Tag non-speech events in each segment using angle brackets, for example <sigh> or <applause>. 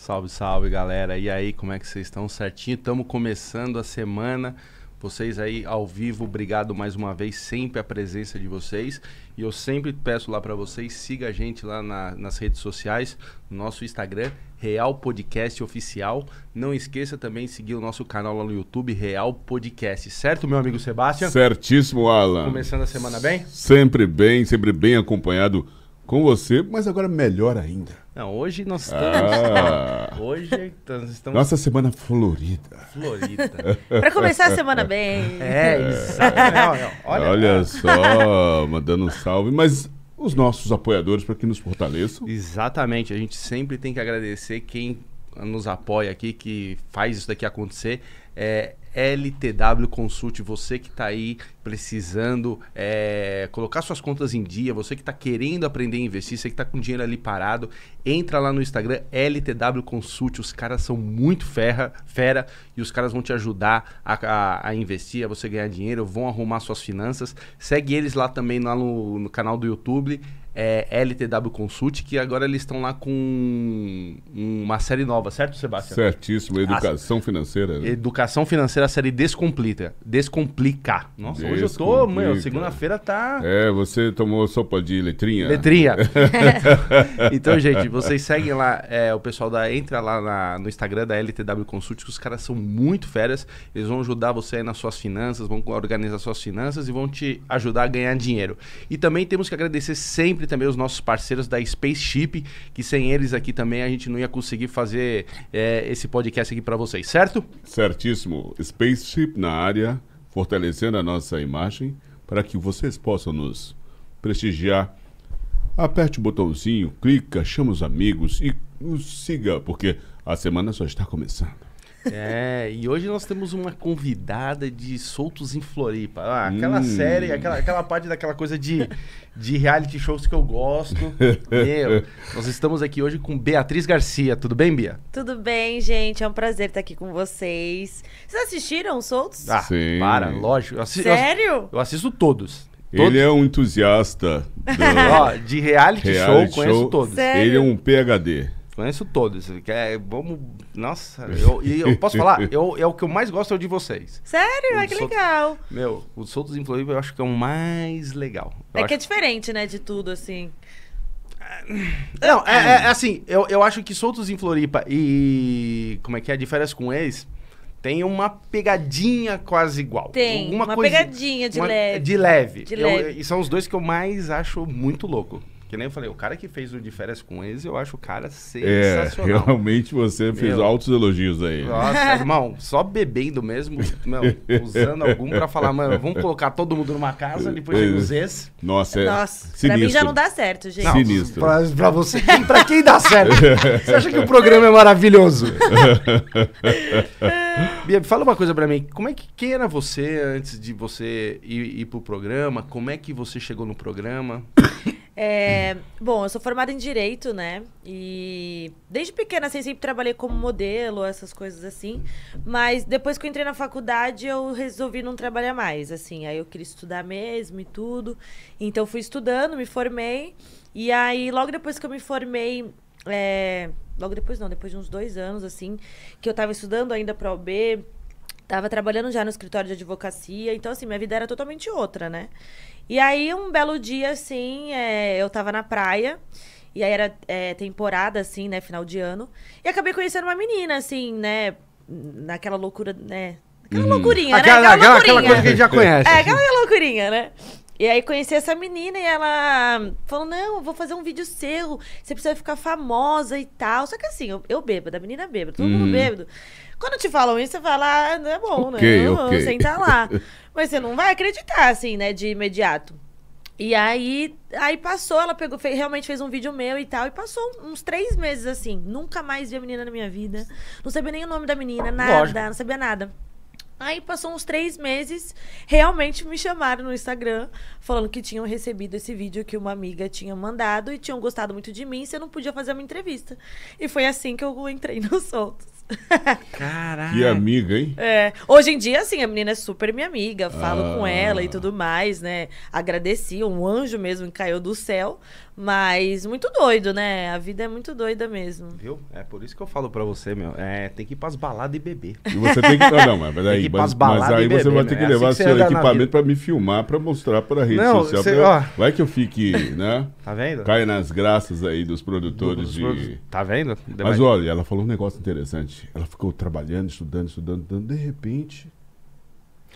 Salve, salve, galera. E aí, como é que vocês estão? Certinho? Estamos começando a semana. Vocês aí ao vivo, obrigado mais uma vez, sempre a presença de vocês. E eu sempre peço lá para vocês, siga a gente lá na- nas redes sociais, no nosso Instagram, Real Podcast Oficial. Não esqueça também de seguir o nosso canal lá no YouTube, Real Podcast. Certo, meu amigo Sebastião? Certíssimo, Alan. Começando a semana bem? Sempre bem, sempre bem acompanhado com você, mas agora melhor ainda. Não, hoje nós estamos. Ah, <laughs> Hoje nós estamos nossa semana florida. Florida. <laughs> Pra começar a semana bem. É, exatamente. Olha, Olha, só, mandando um salve, mas os nossos apoiadores para que nos fortaleçam. Exatamente, a gente sempre tem que agradecer quem nos apoia aqui, que faz isso daqui acontecer. É LTW Consult, você que está aí precisando é, colocar suas contas em dia, você que está querendo aprender a investir, você que está com dinheiro ali parado, entra lá no Instagram LTW Consult, os caras são muito ferra, fera e os caras vão te ajudar a, a- a investir, a você ganhar dinheiro, vão arrumar suas finanças. Segue eles lá também lá no, no canal do YouTube é, LTW Consult, que agora eles estão lá com uma série nova, certo, Sebastião? Certíssimo, educação financeira. né? Educação Financeira, a série Descomplica. Descomplica. Nossa, hoje eu tô, Descomplica. meu, segunda-feira tá... É, você tomou sopa de letrinha? Letrinha. <laughs> <laughs> então, gente, vocês seguem lá, é, o pessoal da. Entra lá na- no Instagram da LTW Consult, que os caras são muito férias. Eles vão ajudar você aí nas suas finanças, vão organizar suas finanças e vão te ajudar a ganhar dinheiro. E também temos que agradecer sempre também os nossos parceiros da Spaceship, que sem eles aqui também a gente não ia conseguir fazer é, esse podcast aqui pra vocês, certo? Certíssimo. Spaceship na área, fortalecendo a nossa imagem para que vocês possam nos prestigiar. Aperte o botãozinho, clica, chama os amigos e nos siga, porque a semana só está começando. É, e hoje nós temos uma convidada de Soltos em Floripa. Ah, aquela Hum. série, aquela, aquela parte daquela coisa de, de reality shows que eu gosto. Meu, nós estamos aqui hoje com Beatriz Garcia. Tudo bem, Bia? Tudo bem, gente? É um prazer estar aqui com vocês. Vocês assistiram os Soltos? Ah, Sim. para, lógico. Eu assisto, eu assisto- Sério? eu assisto todos. Ele é um entusiasta <laughs> do Ó, de reality, reality show, conheço show. todos. Sério? Ele é um PhD. Conheço todos. Quer, vamos. Nossa, eu, e eu posso falar? <laughs> Eu, é o que eu mais gosto é o de vocês. Sério? Ah, Os que Soltos- legal. Meu, os Soltos em Floripa eu acho que é o mais legal. Eu É que é acho- diferente, né, de tudo, assim. Não, é, é- é assim, eu, eu acho que Soltos em Floripa e. Como é que é? De férias com ex tem uma pegadinha quase igual. Tem, Alguma uma coisa- pegadinha de uma- leve. De leve. De Eu- leve. e são os dois que eu mais acho muito louco. Que nem eu falei, o cara que fez o de férias com ex, eu acho o cara É, sensacional. realmente você fez Meu. altos elogios aí. Nossa, irmão, só bebendo mesmo, meu, usando algum pra falar, mano, vamos colocar todo mundo numa casa, depois chega os ex. Nossa, é Nossa, pra sinistro. mim já não dá certo, gente. Não. Sinistro. Pra, pra você, quem- pra quem dá certo? <laughs> Você acha que o programa é maravilhoso? <laughs> Bia, fala uma coisa pra mim. Como é que quem era você antes de você ir, ir pro programa? Como é que você chegou no programa? É, bom, eu sou formada em Direito, né? E desde pequena, assim, sempre trabalhei como modelo, essas coisas assim. Mas depois que eu entrei na faculdade, eu resolvi não trabalhar mais, assim. Aí eu queria estudar mesmo e tudo. Então fui estudando, me formei. E aí, logo depois que eu me formei, é, logo depois não, depois de uns dois anos, assim, que eu tava estudando ainda pra OB, Tava trabalhando já no escritório de advocacia, então assim, minha vida era totalmente outra, né? E aí, um belo dia, assim, é, eu tava na praia, e aí era é, temporada, assim, né, final de ano, e acabei conhecendo uma menina, assim, né, naquela loucura, né, aquela loucurinha, né? aquela, aquela, aquela loucurinha. coisa que a gente já conhece. É, aquela loucurinha, né? E aí conheci essa menina e ela falou: Não, eu vou fazer um vídeo seu, você precisa ficar famosa e tal. Só que assim, eu, eu bêbada, a menina bêbada, todo mundo Hum. bêbado. Quando te falam isso, você fala, ah, não é bom, Ok, né? ok. Senta lá. <laughs> Mas você não vai acreditar, assim, né, de imediato. E aí, aí passou, ela pegou, fez- realmente fez um vídeo meu e tal, e passou uns três meses assim. Nunca mais vi a menina na minha vida. Não sabia nem o nome da menina, nada, Lógico. não sabia nada. Aí passou uns três meses, realmente me chamaram no Instagram, falando que tinham recebido esse vídeo que uma amiga tinha mandado e tinham gostado muito de mim, e você não podia fazer uma entrevista. E foi assim que eu entrei <laughs> no Soltos. Caraca. Que amiga, hein? É, hoje em dia, assim, a menina é super minha amiga, falo Ah. com ela e tudo mais, né? Agradeci, um anjo mesmo que caiu do céu. Mas muito doido, né? A vida é muito doida mesmo. Viu? É por isso que eu falo pra você, meu. É, tem que ir pras baladas e beber. E você tem que. Ah, não, mas, <laughs> aí, mas, mas aí você beber, vai né? ter que É assim levar que seu equipamento pra me filmar, pra mostrar pra rede Não, social. você- pra. Vai que eu fique, <laughs> né? Tá vendo? Caia nas graças aí dos produtores Dos de. produtos. Tá vendo? Mas olha, ela falou um negócio interessante. Ela ficou trabalhando, estudando, estudando, estudando. De repente.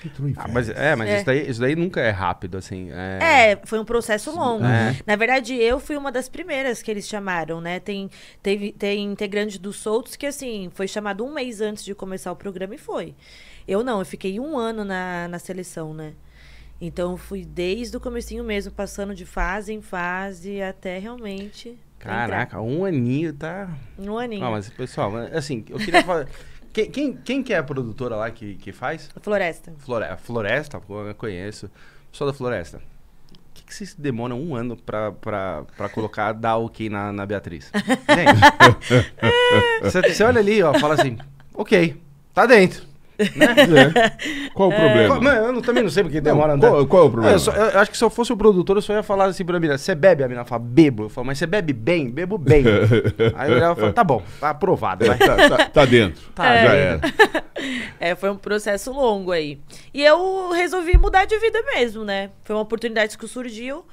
Entrou em Ah, mas, é, mas É. Isso, daí, isso daí nunca é rápido, assim. É. É, foi um processo longo. É. Na verdade, eu fui uma das primeiras que eles chamaram, né? Tem, teve, tem integrante dos Soltos que, assim, foi chamado um mês antes de começar o programa e foi. Eu não, eu fiquei um ano na, na seleção, né? Então, eu fui desde o comecinho mesmo, passando de fase em fase até realmente Caraca, um aninho tá. entrar. Um aninho. Não, mas pessoal, assim, eu queria falar. <laughs> Quem, quem, quem que é a produtora lá que, que faz? Floresta. Flore- Floresta, eu conheço. Pessoal da Floresta. O que, que vocês demoram um ano pra, pra, pra colocar, <laughs> dar ok na, na Beatriz? <laughs> Gente, você, você olha ali, ó, fala assim, ok, tá dentro. <laughs> É. Qual o problema? Qual- eu não- também não sei porque demora. Não, né? qual, qual é o problema? eu, só- eu acho que se eu fosse o produtor, eu só ia falar assim pra mina, você bebe? A mina fala, bebo. Eu falo, mas você bebe bem? Bebo bem. <laughs> Aí eu olhava e falava, tá bom, tá aprovado, vai. tá, tá- tá dentro. Tá, já já era. <laughs> É, foi um processo longo aí. E eu resolvi mudar de vida mesmo, né? Foi uma oportunidade que surgiu.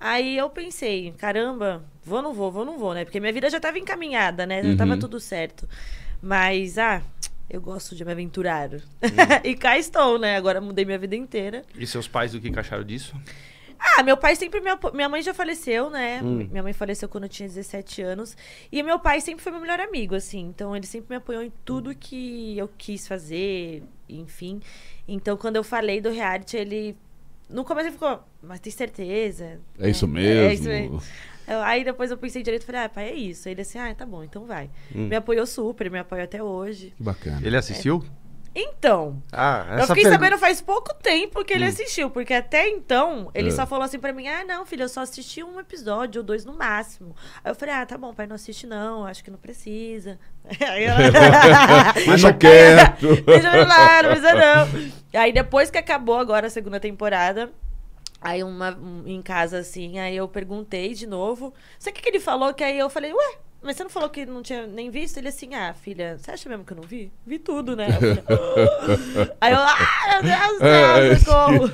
Aí eu pensei, caramba, vou ou não vou, vou ou não vou, né? Porque minha vida já estava encaminhada, né? Já estava Uhum. tudo certo. Mas, ah, eu gosto de me aventurar. <laughs> e cá estou, né? Agora mudei minha vida inteira. E seus pais do que acharam disso? Ah, meu pai sempre me apo... Minha mãe já faleceu, né? Hum. Minha mãe faleceu quando eu tinha 17 anos. E meu pai sempre foi meu melhor amigo, assim. Então, ele sempre me apoiou em tudo que eu quis fazer, enfim. Então, quando eu falei do reality, ele... No começo ele ficou, mas tem certeza? É isso É mesmo. isso mesmo. Eu- aí depois eu pensei direito e falei, ah, pai, é isso. Aí ele assim, ah, tá bom, então vai. Hum. Me apoiou super, me apoia até hoje. Que bacana. Ele assistiu? Então, Ah, eu fiquei pergunta- sabendo faz pouco tempo que ele assistiu, porque até então ele É. só falou assim pra mim: ah, não, filho, eu só assisti um episódio ou dois no máximo. Aí eu falei: ah, tá bom, pai, não assiste não, acho que não precisa. Aí ela- Deixa quieto. Deixa eu lá, não precisa não. Aí depois que acabou agora a segunda temporada. Aí uma, um- em casa, assim, aí eu perguntei de novo. Sabe o que, que ele falou? Que aí eu falei, ué, mas você não falou que não tinha nem visto? Ele assim, ah, filha, você acha mesmo que eu não vi? Vi tudo, né? "Ah!" <laughs> aí eu, ah, meu Deus do É, céu, socorro.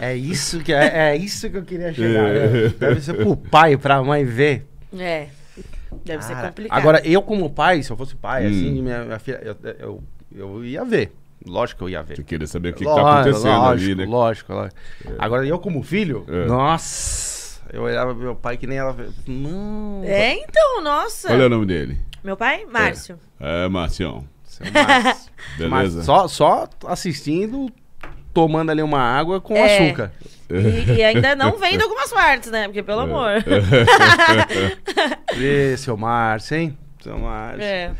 É isso que, é, é isso que eu queria chegar. né? Deve ser pro pai, pra mãe ver. É, deve ser Cara, complicado. Agora, eu como pai, se eu fosse pai, Hum. assim, minha, minha filha, eu, eu, eu ia ver. Lógico que eu ia ver. Você queria saber o que, que Lógico, tá acontecendo lógico, ali, né? Lógico, lógico. Agora, eu como filho, É. nossa, eu olhava meu pai que nem ela. Não. É, então, nossa. Qual é o nome dele? Meu pai? Márcio. É, Marcião. seu Márcio. <laughs> Beleza? Mas só, só assistindo, tomando ali uma água com É. açúcar. E, e ainda não vendo algumas partes, né? Porque, pelo amor. <laughs> Ê, seu Márcio, hein? Seu Márcio. É,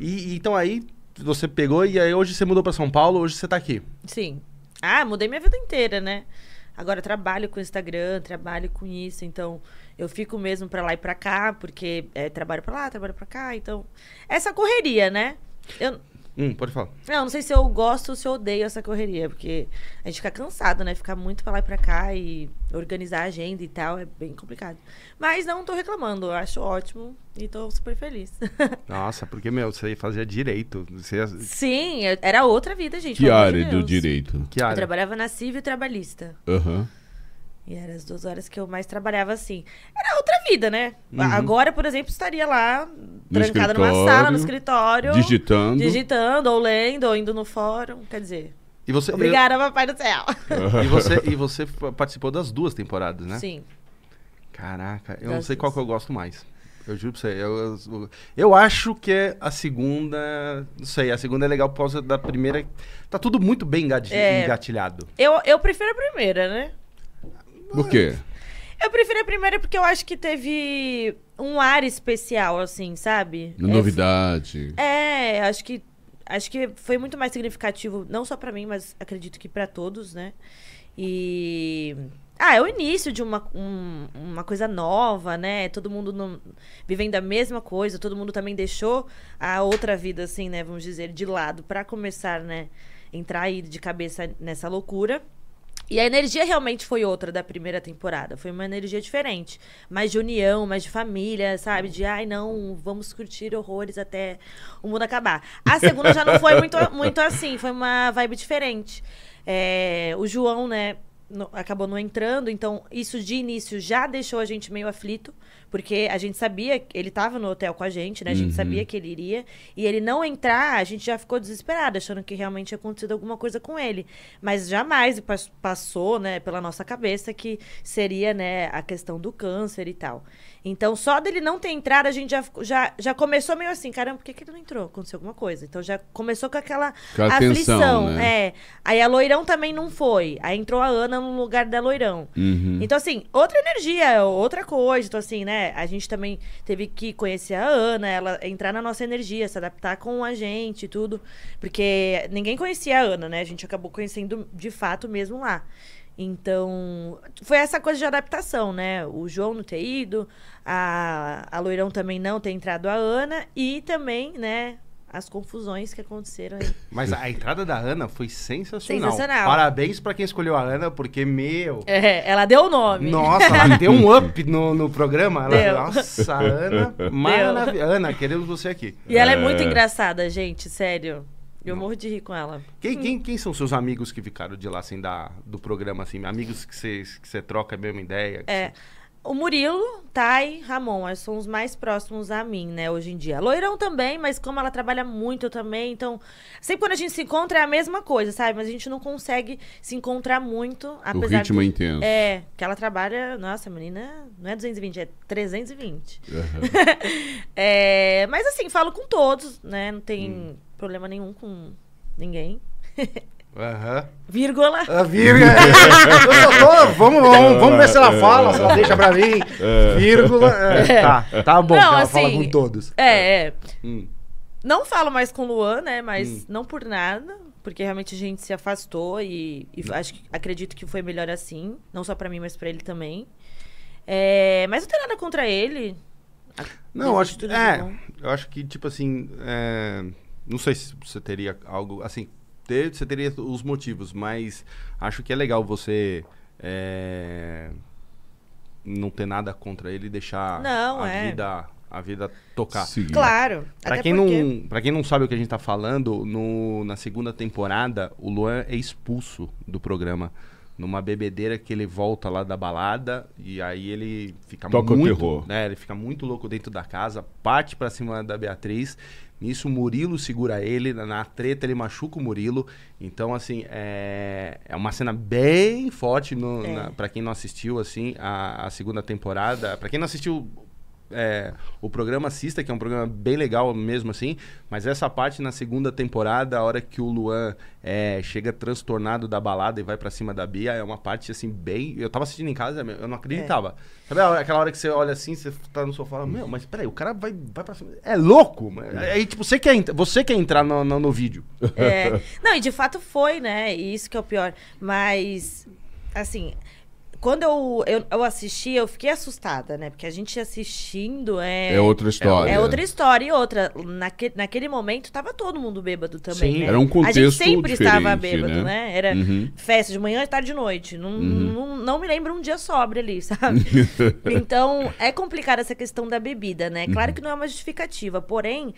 E, e então aí, você pegou e aí hoje você mudou pra São Paulo, hoje você tá aqui. sim. Ah, mudei minha vida inteira, né? Agora trabalho com Instagram, trabalho com isso, então eu fico mesmo pra lá e pra cá, porque é, trabalho pra lá, trabalho pra cá, então essa correria, né? Eu, Hum, pode falar. não, não sei se eu gosto ou se eu odeio essa correria, porque a gente fica cansado, né? Ficar muito pra lá e pra cá e organizar a agenda e tal é bem complicado. Mas não tô reclamando, eu acho ótimo e tô super feliz. <laughs> Nossa, porque, meu, você fazia direito. Você. Sim, eu- era outra vida, gente. Que amor de área do direito? Que Eu área? trabalhava na civil trabalhista. Aham. E eram as duas horas que eu mais trabalhava assim. Era outra vida, né? Uhum. Agora, por exemplo, estaria lá, No trancada numa sala, no escritório. Digitando. Digitando, ou lendo, ou indo no fórum. Quer dizer, E você, obrigada, papai do céu. <laughs> E você, e você participou das duas temporadas, né? Sim. Caraca, eu não Das sei qual que eu gosto mais. Eu juro pra você. Eu, eu, eu acho que é a segunda. Não sei, a segunda é legal por causa da primeira. Tá tudo muito bem É. engatilhado. Eu, eu prefiro a primeira, né? Por quê? Eu prefiro a primeira porque eu acho que teve um ar especial, assim, sabe? É, Novidade. É, acho que acho que foi muito mais significativo, não só pra mim, mas acredito que pra todos, né? E ah, é o início de uma, um- uma coisa nova, né? Todo mundo não- vivendo a mesma coisa, todo mundo também deixou a outra vida, assim, né? Vamos dizer, de lado, pra começar, né? Entrar aí de cabeça nessa loucura. E a energia realmente foi outra da primeira temporada. Foi uma energia diferente. Mais de união, mais de família, sabe? De, ai, não, vamos curtir horrores até o mundo acabar. A segunda já não foi muito, muito assim. Foi uma vibe diferente. É, o João, né, no- acabou não entrando. Então, isso de início já deixou a gente meio aflito. Porque a gente sabia, que ele tava no hotel com a gente, né? A gente sabia que ele iria. E ele não entrar, a gente já ficou desesperado, achando que realmente tinha acontecido alguma coisa com ele. Mas jamais pas- passou, né, pela nossa cabeça que seria, né, a questão do câncer e tal. Então, só dele não ter entrado, a gente já, já, já começou meio assim, caramba, por que, que ele não entrou? Aconteceu alguma coisa. Então já começou com aquela Aquela aflição. tensão, né? É. Aí a loirão também não foi. Aí entrou a Ana no lugar da loirão. Uhum. Então, assim, outra energia, outra coisa. Então, assim, né? A gente também teve que conhecer a Ana, ela entrar na nossa energia, se adaptar com a gente e tudo. Porque ninguém conhecia a Ana, né? A gente acabou conhecendo de fato mesmo lá. Então, foi essa coisa de adaptação, né? O João não ter ido, a, a Loirão também não ter entrado a Ana e também, né? As confusões que aconteceram aí. <laughs> Mas a entrada da Ana foi sensacional. Sensacional. Parabéns pra quem escolheu a Ana, porque, meu. É, ela deu o nome. Nossa, ela <laughs> deu um up no, no programa. Ela, Deu. Nossa, Ana, <laughs> maravilhosa. Ana, queremos você aqui. E ela é É. muito engraçada, gente, sério. Eu morro de rir com ela. Quem, quem, quem são seus amigos que ficaram de lá, assim, da, do programa, assim? Amigos que você que você troca a mesma ideia? É. cê- O Murilo, Thay, Ramon, são os mais próximos a mim, né, hoje em dia. Loirão também, mas como ela trabalha muito eu também, então. Sempre quando a gente se encontra é a mesma coisa, sabe? Mas a gente não consegue se encontrar muito, O apesar ritmo é de- intenso. É, que ela trabalha. Nossa, a menina não é 220, é 320. Aham. <laughs> É, mas assim, falo com todos, né? Não tem Hum. Problema nenhum com ninguém. Aham. Vírgula. A vírgula. Eu só tô- vamos, vamos, vamos ver se ela fala, se ela deixa pra mim. Vírgula. <laughs> é, tá, tá bom, Não, ela assim, fala com todos. É, é. Hum. Não falo mais com o Luan, né? Mas Hum. não por nada. Porque realmente a gente se afastou e, e acho que, acredito que foi melhor assim. Não só pra mim, mas pra ele também. É, mas não tem nada contra ele. Não, acho É, eu acho que, tipo assim. é, não sei se você teria algo. Assim, ter, você teria os motivos, mas acho que é legal você. é, não ter nada contra ele e deixar Não, a, é. vida, a vida tocar. Seguir. Claro. Pra até quem, porque- não, pra quem não sabe o que a gente tá falando, no, na segunda temporada, o Luan é expulso do programa. Numa bebedeira que ele volta lá da balada e aí ele fica Toca o muito. terror. Né, ele fica muito louco dentro da casa, parte pra cima da Beatriz. Nisso o Murilo segura ele, na, treta ele machuca o Murilo. Então, assim, é, é uma cena bem forte no, É. pra quem não assistiu, assim, a, a segunda temporada. Pra quem não assistiu é, o programa assista, que é um programa bem legal mesmo assim, mas essa parte na segunda temporada, a hora que o Luan é, chega transtornado da balada e vai pra cima da Bia, é uma parte assim bem. Eu tava assistindo em casa, eu não acreditava. Sabe a hora- aquela hora que você olha assim, você tá no sofá, meu, mas peraí, o cara vai, vai pra cima. É louco! mano. Aí, tipo, você quer, você quer entrar no, no, no vídeo. É. <laughs> Não, e de fato foi, né? E isso que é o pior. Mas, assim, quando eu, eu, eu assisti, eu fiquei assustada, né? Porque a gente assistindo é. É outra história. É outra história. E outra, naque, naquele momento tava todo mundo bêbado também, Sim. né? Era um A gente contexto sempre estava bêbado, né? né? Era Uhum. festa de manhã, tarde e noite. Não, Uhum. não, não me lembro um dia sobre ali, sabe? <laughs> então, é complicada essa questão da bebida, né? Uhum. Claro que não é uma justificativa, porém,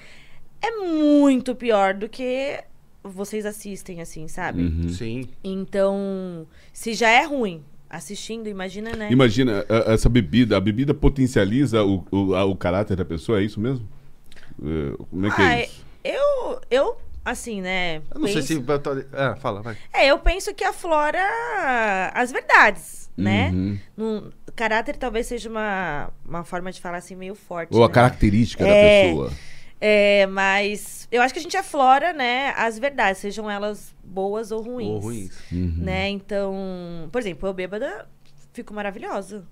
é muito pior do que vocês assistem, assim, sabe? Uhum. Sim. Então, se já é ruim assistindo, imagina, né? Imagina, a- essa bebida, a bebida potencializa o, o, a- o caráter da pessoa, é isso mesmo? É, Como é que Ah, é isso? eu, eu, assim, né? Eu não sei penso- se. eu tô- Ah, fala, vai. É, eu penso que aflora as verdades, né? Uhum. Num- caráter talvez seja uma, uma forma de falar assim meio forte. Ou a né? característica É. da pessoa. É, mas eu acho que a gente aflora, né, as verdades, sejam elas boas ou ruins. Ou ruins. Uhum. Né? Então, por exemplo, eu bêbada fico maravilhosa.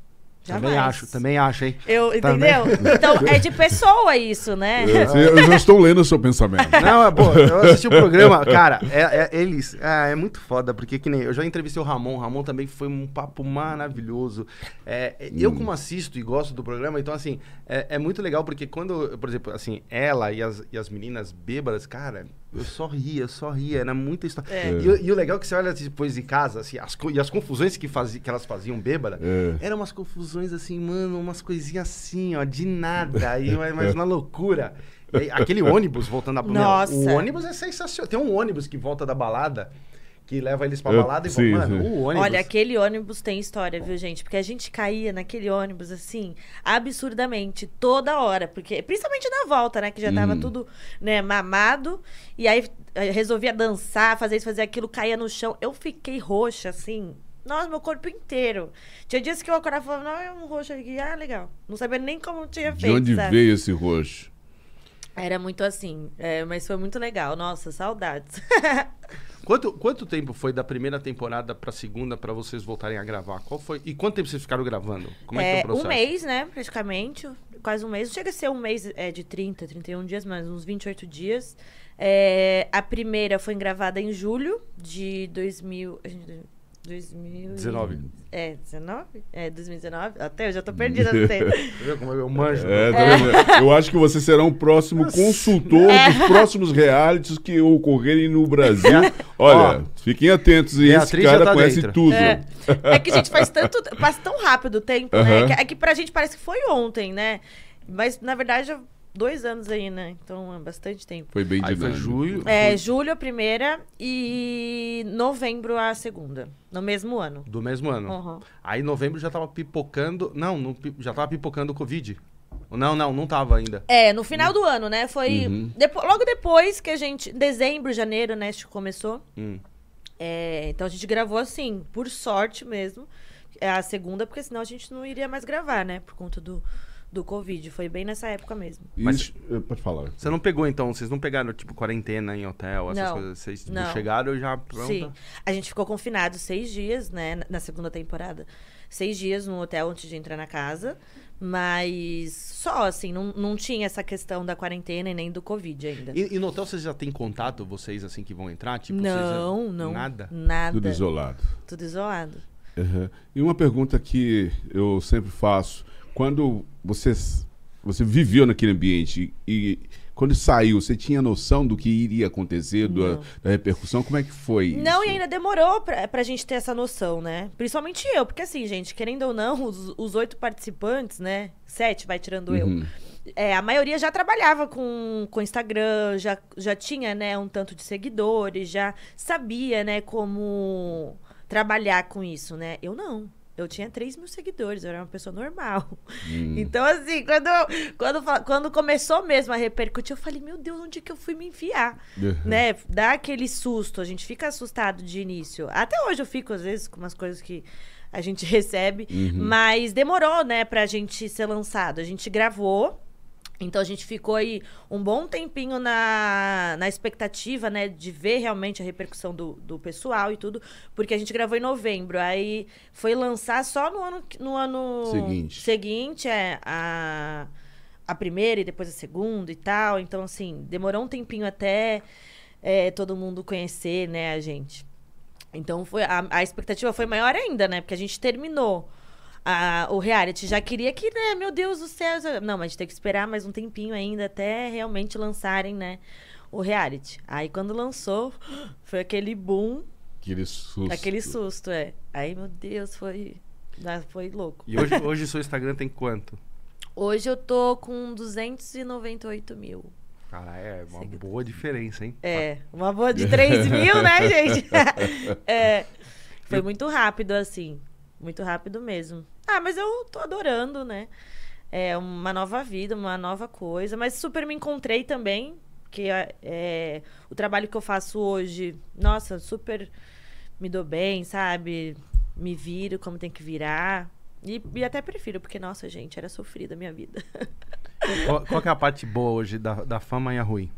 Também Jamais. acho, também acho, hein? Eu, Também. entendeu? Então, é de pessoa isso, né? É, você- eu já estou lendo o seu pensamento. Não, é pô, eu assisti o programa, <laughs> cara, é, é- eles, é, é muito foda, porque que nem, eu já entrevistei o Ramon, o Ramon também foi um papo maravilhoso. É, é, Eu como assisto e gosto do programa, então assim, é, é muito legal, porque quando, por exemplo, assim, ela e as, e as meninas bêbadas, cara, eu só ria, eu só ria, era muita história. É. E, o- e o legal é que você olha depois de casa, assim, as, co- e as confusões que, fazia, que elas faziam bêbada, É. eram umas confusões assim, mano, umas coisinhas assim, ó, de nada, aí mas na loucura. Aí, aquele ônibus voltando a meu, Nossa. O ônibus é sensacional. Tem um ônibus que volta da balada, que leva eles pra balada e sim, volta. Mano, sim. o ônibus. Olha, aquele ônibus tem história, viu, gente? Porque a gente caía naquele ônibus, assim, absurdamente, toda hora. Porque, principalmente na volta, né? Que já tava Hum. tudo, né, mamado. E aí eh, resolvia dançar, fazer isso, fazer aquilo, caía no chão. Eu fiquei roxa, assim. Nossa, meu corpo inteiro. Tinha dias que eu acordava e falava, não, é um roxo aqui. Ah, legal. Não sabia nem como tinha De feito, onde sabe? veio esse roxo? Era muito assim. é, mas foi muito legal. Nossa, saudades. <laughs> Quanto, quanto tempo foi da primeira temporada pra segunda pra vocês voltarem a gravar? Qual foi? E quanto tempo vocês ficaram gravando? Como é, que é o processo? um mês, né, praticamente. Quase um mês. Não chega a ser um mês é, de 30, 31 dias, mas uns 28 dias. É, a primeira foi gravada em julho de 2000... a gente- 2000 e- 19. É, 19? É, 2019? Até eu já tô perdida no tempo. Como eu manjo? É, tá vendo? Eu acho que você será um próximo consultor É. dos próximos realities que ocorrerem no Brasil. Olha, fiquem atentos, e esse Beatriz já cara tá conhece dentro. tudo. É, é que, gente, faz tanto. <laughs> Passa tão rápido o tempo, né? Aham. Que- É que pra gente parece que foi ontem, né? Mas, na verdade, dois anos aí, né? Então é bastante tempo. Foi bem Aí foi dinâmico. julho. É, julho a primeira e novembro a segunda. No mesmo ano. Do mesmo ano. Uhum. Aí em novembro já tava pipocando. Não, não já tava pipocando o Covid. Não, não, não tava ainda. É, no final do ano, né? Foi Uhum. depo- logo depois que a gente. Dezembro, janeiro, né? Acho que começou. Hum. É, então a gente gravou assim, por sorte mesmo. É a segunda, porque senão a gente não iria mais gravar, né? Por conta do, do Covid. Foi bem nessa época mesmo. Mas- Isso- eh, pode falar. Você não pegou então, vocês não pegaram tipo quarentena em hotel, essas Não, coisas. Vocês tipo, não. chegaram já pronta. Sim. A gente ficou confinado seis dias, né? na- segunda temporada. Seis dias no hotel antes de entrar na casa. Mas só, assim, não, não tinha essa questão da quarentena e nem do Covid ainda. E, e no hotel vocês já têm contato, vocês assim que vão entrar? Tipo, vocês já- não, não. Nada? Nada. Tudo isolado. Tudo isolado. Uhum. E uma pergunta que eu sempre faço: quando você, você viveu naquele ambiente e quando saiu, você tinha noção do que iria acontecer, do- da repercussão? Como é que foi? Não, isso? e ainda demorou pra, pra gente ter essa noção, né? Principalmente eu, porque assim, gente, querendo ou não, os, os oito participantes, né? Sete, vai tirando eu. Uhum. É, a maioria já trabalhava com, com Instagram, já, já tinha, né, um tanto de seguidores, já sabia, né, como trabalhar com isso, né? Eu não. Eu tinha 3 mil seguidores, eu era uma pessoa normal. Hum. <laughs> Então, assim, quando, quando, quando começou mesmo a repercutir, eu falei, meu Deus, onde que eu fui me enfiar? Uhum. né? Dá aquele susto, a gente fica assustado de início. Até hoje eu fico, às vezes, com umas coisas que a gente <laughs> recebe, Uhum. mas demorou, né, pra gente ser lançado. A gente gravou. Então a gente ficou aí um bom tempinho na, na expectativa, né, de ver realmente a repercussão do, do pessoal e tudo, porque a gente gravou em novembro. Aí foi lançar só no ano, no ano Seguinte. seguinte é, a, a primeira e depois a segunda e tal. Então, assim, demorou um tempinho até é, todo mundo conhecer, né, a gente. Então foi a, a expectativa foi maior ainda, né? Porque a gente terminou a- o reality. Já queria que, né, meu Deus do céu. Não, mas a gente tem que esperar mais um tempinho ainda até realmente lançarem, né, o reality. Aí quando lançou, <gasps> foi aquele boom, Aquele susto. aquele susto, é. Aí, meu Deus, foi. ah, Foi louco. E hoje, hoje seu Instagram tem quanto? Hoje eu tô com 298 mil. Cara, é uma Seguidor. boa diferença, hein? É, uma boa de 3 mil, né, <laughs> gente? <laughs> É, foi muito rápido, assim. Muito rápido mesmo. Ah, mas eu tô adorando, né? É uma nova vida, uma nova coisa. Mas super me encontrei também. Que é, é, o trabalho que eu faço hoje, nossa, super me dou bem, sabe? Me viro como tem que virar. E, e até prefiro, porque, nossa, gente, era sofrida a minha vida. <laughs> Qual, qual que é a parte boa hoje da, da fama e a ruim?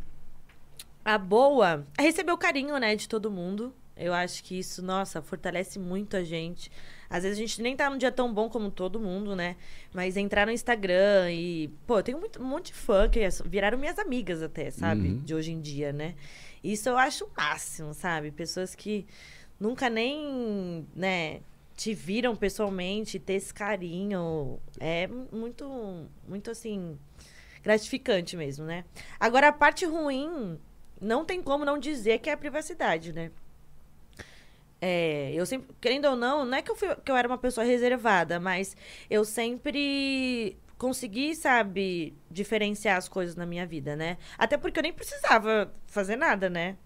A boa é receber o carinho, né, de todo mundo. Eu acho que isso, nossa, fortalece muito a gente. Às vezes a gente nem tá num dia tão bom como todo mundo, né? Mas entrar no Instagram e. Pô, eu tenho muito, um monte de fã que viraram minhas amigas até, sabe? Uhum. De hoje em dia, né? Isso eu acho o máximo, sabe? Pessoas que nunca nem, né, te viram pessoalmente, ter esse carinho. É muito, muito assim, gratificante mesmo, né? Agora, a parte ruim, não tem como não dizer que é a privacidade, né? É, eu sempre, querendo ou não, não é que eu, fui, que eu era uma pessoa reservada, mas eu sempre consegui, sabe, diferenciar as coisas na minha vida, né? Até porque eu nem precisava fazer nada, né?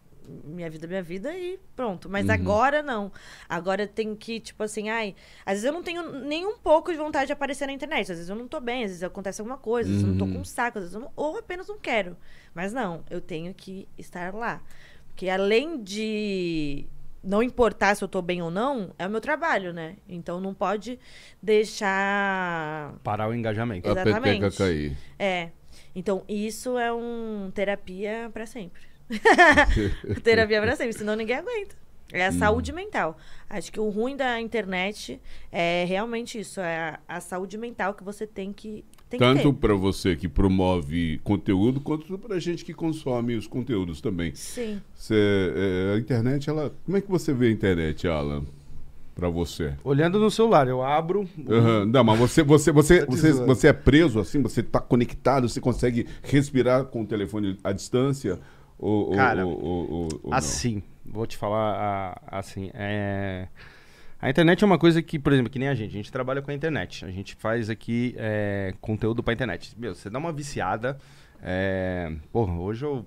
Minha vida, minha vida e pronto. Mas Uhum. agora não. Agora tem que, tipo assim, ai. Às vezes eu não tenho nem um pouco de vontade de aparecer na internet. Às vezes eu não tô bem, às vezes acontece alguma coisa, às vezes eu não tô Uhum. com um saco, às vezes eu não, ou apenas não quero. Mas não, eu tenho que estar lá. Porque além de não importar se eu tô bem ou não, é o meu trabalho, né? Então não pode deixar. Parar o engajamento. A peteca Exatamente. cair. É. Então isso é um terapia pra sempre. <laughs> terapia pra sempre, senão ninguém aguenta. É a saúde mental. Acho que o ruim da internet é realmente isso, é a, a saúde mental que você tem que tem Tanto para você que promove conteúdo, quanto para a gente que consome os conteúdos também. Sim. Cê, é, a internet, ela. Como é que você vê a internet, Alan? Para você? Olhando no celular, eu abro. Aham, Não, mas você, você, você, te você, você é preso assim? Você está conectado? Você consegue respirar com o telefone à distância? Ou, Cara, ou- ou- ou-? Assim, vou te falar assim. É... A internet é uma coisa que, por exemplo, que nem a gente. A gente trabalha com a internet. A gente faz aqui é, conteúdo pra internet. Meu, você dá uma viciada. É... Porra, hoje eu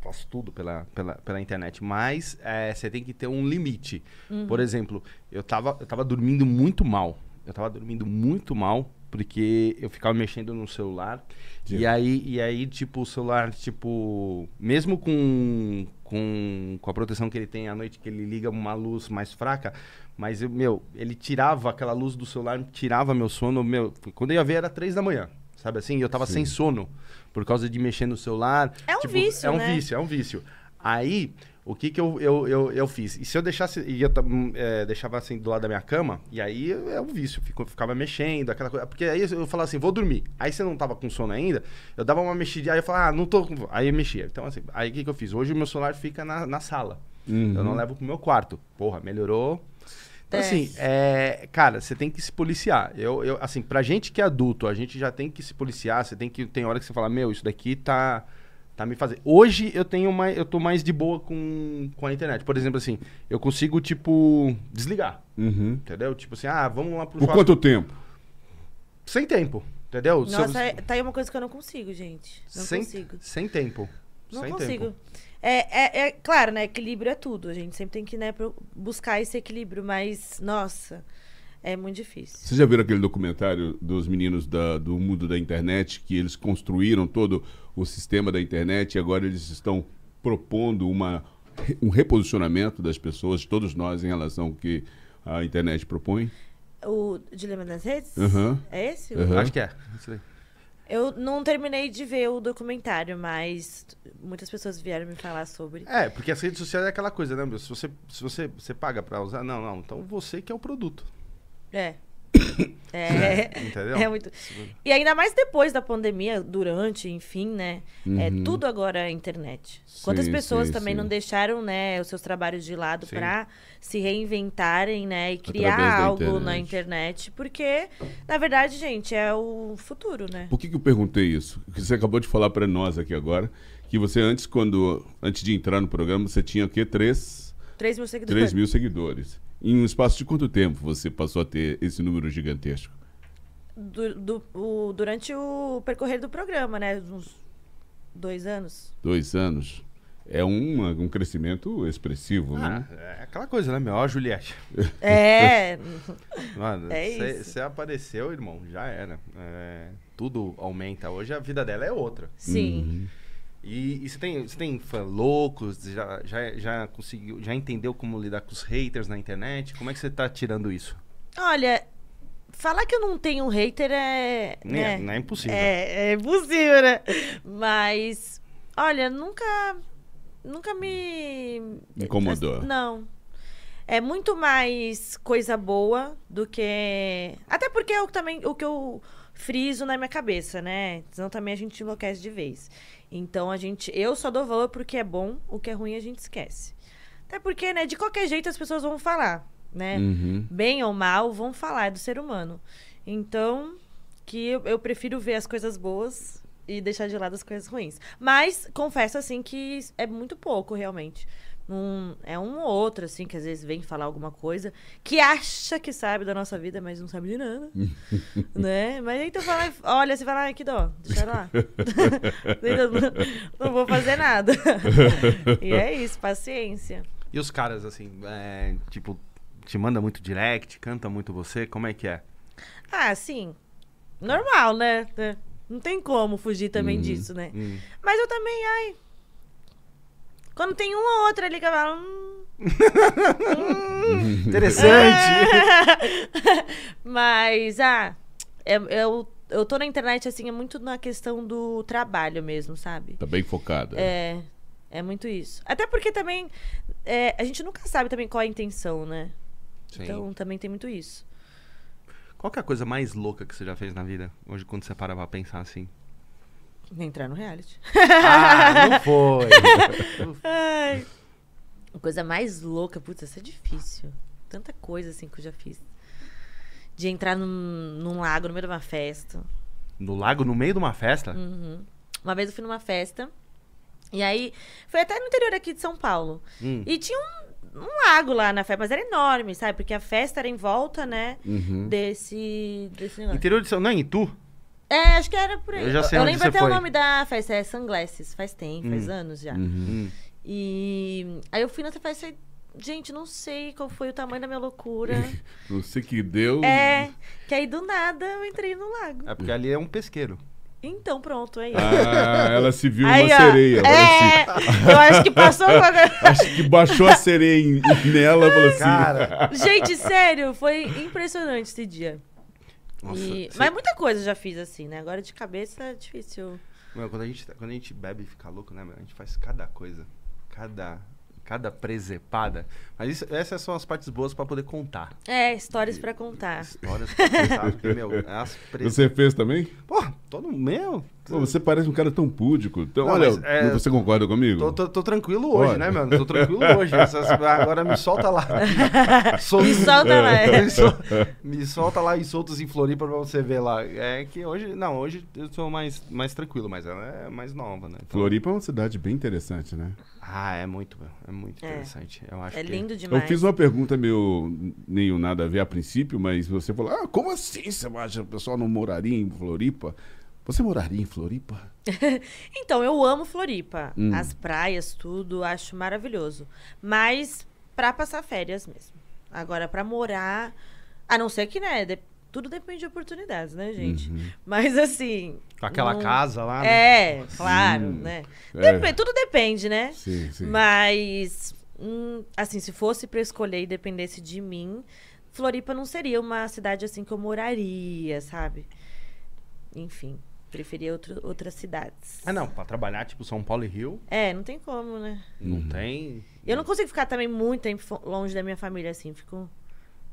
faço tudo pela, pela, pela internet. Mas é, você tem que ter um limite. Por exemplo, eu tava, eu tava dormindo muito mal. Eu tava dormindo muito mal porque eu ficava mexendo no celular. Sim. E aí, e aí, tipo, o celular, tipo, mesmo com, com, com a proteção que ele tem à noite, que ele liga uma luz mais fraca, mas, eu, meu, ele tirava aquela luz do celular, tirava meu sono, meu, quando eu ia ver era três da manhã, sabe assim? E eu tava Sim. sem sono, por causa de mexer no celular. É um Tipo, vício, É um né? vício, é um vício. Aí, o que que eu, eu, eu, eu fiz? E se eu deixasse, e eu hum, é, deixava assim do lado da minha cama, e aí é um vício, fico, ficava mexendo, aquela coisa. Porque aí eu falava assim, vou dormir. Aí você não tava com sono ainda, eu dava uma mexidinha, aí eu falava, ah, não tô com. Aí eu mexia. Então, assim, aí o que, que eu fiz? Hoje o meu celular fica na, na sala. Uhum. Eu não levo pro meu quarto. Porra, melhorou. Então, É. assim, é, cara, você tem que se policiar. Eu, eu, assim, pra gente que é adulto, a gente já tem que se policiar. Você tem que. Tem hora que você fala, meu, isso daqui tá. Tá me fazendo. Hoje eu tenho mais. Eu tô mais de boa com, com a internet. Por exemplo, assim, eu consigo, tipo, desligar. Uhum. Entendeu? Tipo assim, ah, vamos lá pro Por quanto tempo? Sem tempo. Entendeu? Eu- Nossa, é- tá aí uma coisa que eu não consigo, gente. Não sem, consigo. Sem tempo. Não sem consigo. tempo. É, é, é claro, né? Equilíbrio é tudo. A gente sempre tem que né, buscar esse equilíbrio, mas, nossa, é muito difícil. Vocês já viram aquele documentário dos meninos da- do mundo da internet, que eles construíram todo o sistema da internet e agora eles estão propondo uma, um reposicionamento das pessoas, de todos nós, em relação ao que a internet propõe? O Dilema das Redes? Aham. É esse? Aham. Acho que é. Isso aí. Eu não terminei de ver o documentário, mas muitas pessoas vieram me falar sobre. É, porque as redes sociais é aquela coisa, né, meu? Se você, se você, você paga pra usar, não, não. Então você que é o produto. É. <coughs> É, Entendeu? é muito. E ainda mais depois da pandemia, durante, enfim, né? É Uhum. tudo agora é internet. Quantas Sim, pessoas sim, também sim. não deixaram, né, os seus trabalhos de lado pra se reinventarem, né, e criar algo na internet. internet, porque na verdade, gente, é o futuro, né? Por que, que eu perguntei isso? Porque você acabou de falar para nós aqui agora que você antes, quando antes de entrar no programa, você tinha o quê? Três, 3 mil seguidores. 3 mil seguidores. Em um espaço de quanto tempo você passou a ter esse número gigantesco? Du- du- o- durante o percorrer do programa, né? Uns dois anos. Dois anos. É uma- um crescimento expressivo, Ah, né? é aquela coisa, né, meu? Ó, Juliette. É. <laughs> Mano, É isso. você apareceu, irmão, já era. É, tudo aumenta. Hoje a vida dela é outra. Sim. Uhum. E você tem, você tem fã loucos? Já, já, já conseguiu, já entendeu como lidar com os haters na internet? Como é que você tá tirando isso? Olha, falar que eu não tenho hater é. É- né? não é impossível. É, é impossível, né? Mas, olha, nunca. Nunca me. Incomodou. Não. é muito mais coisa boa do que. Até porque é o, também, o que eu friso na minha cabeça, né? Senão também a gente enlouquece de vez. Então a gente. Eu só dou valor porque é bom, o que é ruim a gente esquece. Até porque, né, de qualquer jeito as pessoas vão falar, né? Uhum. Bem ou mal, vão falar é do ser humano. Então, que eu, eu prefiro ver as coisas boas e deixar de lado as coisas ruins. Mas confesso assim que é muito pouco, realmente. Um, é um ou outro, assim, que às vezes vem falar alguma coisa que acha que sabe da nossa vida, mas não sabe de nada. <laughs> né? Mas então fala, olha, você fala, ai, que dó, deixa lá. <laughs> não, não vou fazer nada. <laughs> e é isso, paciência. E os caras, assim, é, tipo, te manda muito direct, canta muito você, como é que é? Ah, sim. Normal, né? Não tem como fugir também Uhum. disso, né? Hum. Mas eu também, ai. Quando tem um ou outro ali que eu falo. hum, <laughs> Interessante! <laughs> Mas, ah, é- eu, eu tô na internet, assim, é muito na questão do trabalho mesmo, sabe? Tá bem focada. É, é muito isso. Até porque também, é, a gente nunca sabe também qual é a intenção, né? Sim. Então também tem muito isso. Qual que é a coisa mais louca que você já fez na vida? Hoje, quando você para pra pensar assim. Entrar no reality. Ah, não foi! <laughs> Ai. A coisa mais louca, putz, isso é difícil. Tanta coisa assim que eu já fiz. De entrar num, num lago no meio de uma festa. no lago, no meio de uma festa? Uhum. Uma vez eu fui numa festa. E aí, foi até no interior aqui de São Paulo. Hum. E tinha um, um lago lá na festa, mas era enorme, sabe? Porque a festa era em volta, né? Uhum. Desse, desse negócio. Interior de São... Não, em Itu? É, acho que era por aí. Eu já sei onde lembro você até foi. o nome da festa, é Sunglasses. Faz tempo, faz Hum. anos já. Uhum. Hum. E aí eu fui nessa festa e, gente, não sei qual foi o tamanho da minha loucura. <laughs> Não sei que deu. é, que aí do nada eu entrei no lago. É porque ali é um pesqueiro. Então pronto, aí. Ah, ela se viu aí, uma ó, sereia. É, eu acho que passou sim. <laughs> Acho que baixou a sereia em- nela e falou assim. Cara! Gente, sério, foi impressionante esse dia. Nossa, E- você- Mas muita coisa eu já fiz assim, né? Agora de cabeça é difícil. Meu, quando, a gente, quando a gente bebe e fica louco, né, meu? A gente faz cada coisa. Cada, cada presepada. Mas isso- essas são as partes boas pra poder contar. É, histórias pra contar. Histórias pra contar. meu, as. <laughs> Você fez também? Pô, todo meu. Pô, você parece um cara tão púdico. Então, Não, olha, mas, é, você concorda comigo? Tô, tô- tô tranquilo hoje, Olha. né, mano? Tô tranquilo hoje. <laughs> Essas- agora me solta lá. <laughs> Sol- Me solta lá, é. me, sol- <laughs> me solta lá e soltos em Floripa pra você ver lá. É que hoje. Não, hoje eu sou mais, mais tranquilo, mas ela é mais nova, né? Então- Floripa é uma cidade bem interessante, né? Ah, é muito, é muito É. interessante. Eu acho É que... lindo demais. Eu fiz uma pergunta meio nenhum nada a ver a princípio, mas você falou: Ah, como assim você acha que o pessoal não moraria em Floripa? Você moraria em Floripa? <laughs> Então, eu amo Floripa. Hum. As praias, tudo, acho maravilhoso. Mas pra passar férias mesmo. Agora, pra morar. A não ser que, né? de- Tudo depende de oportunidades, né, gente? Uhum. Mas assim. Com aquela não- casa lá, né? É, claro, Sim. né? É. Depe- Tudo depende, né? Sim, sim. Mas, hum, assim, se fosse pra escolher e dependesse de mim, Floripa não seria uma cidade assim que eu moraria, sabe? Enfim, preferia outro, outras cidades. Ah, não, pra trabalhar, tipo, São Paulo e Rio, É, não tem como, né? não Uhum. tem. Eu não consigo ficar também muito tempo longe da minha família, assim, fico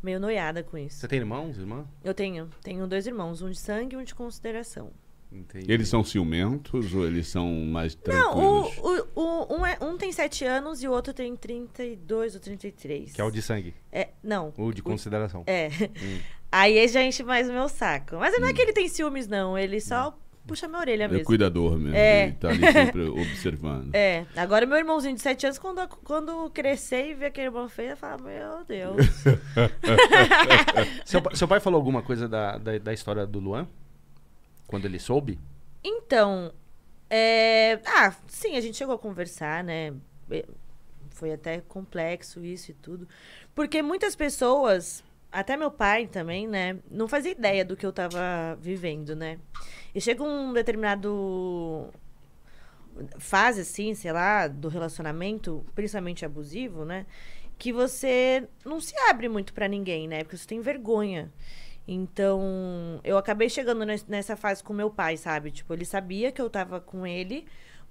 meio noiada com isso. Você tem irmãos, irmã? Eu tenho, tenho dois irmãos, um de sangue e um de consideração. Entendi. Eles são ciumentos ou eles são mais Não, tranquilos? o, o, o- um, é, um tem 7 anos e o outro tem 32 ou 33. Que é o de sangue, É, não. o de consideração. É. Hum. Aí ele já enche mais o meu saco. Mas não é que ele tem ciúmes, não. Ele só puxa minha orelha É mesmo. cuidador mesmo. É. Ele tá ali sempre <laughs> observando. É, agora meu irmãozinho de 7 anos, quando, quando crescer e ver aquele irmão feio, eu falo, meu Deus. <laughs> Seu, seu pai falou alguma coisa da, da, da história do Luan? Quando ele soube? Então, é... Ah, sim, a gente chegou a conversar, né? É, Foi até complexo isso e tudo. Porque muitas pessoas, até meu pai também, né? Não fazia ideia do que eu tava vivendo, né? E chega um determinado fase, assim, sei lá, do relacionamento, principalmente abusivo, né? Que você não se abre muito pra ninguém, né? Porque você tem vergonha. Então, eu acabei chegando nes- nessa fase com meu pai, sabe? Tipo, ele sabia que eu tava com ele,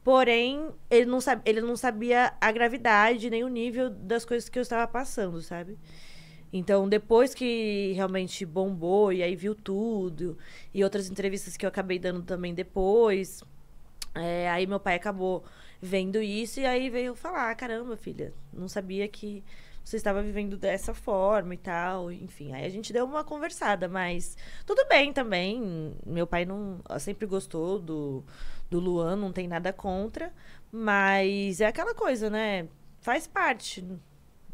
Porém, ele não, sab... ele não sabia a gravidade nem o nível das coisas que eu estava passando, sabe? Então, depois que realmente bombou e aí viu tudo, e outras entrevistas que eu acabei dando também depois, é, aí meu pai acabou vendo isso e aí veio falar: caramba, filha, não sabia que você estava vivendo dessa forma e tal. Enfim, aí a gente deu uma conversada, mas tudo bem também. Meu pai não sempre gostou do, do Luan, não tem nada contra, mas é aquela coisa, né? Faz parte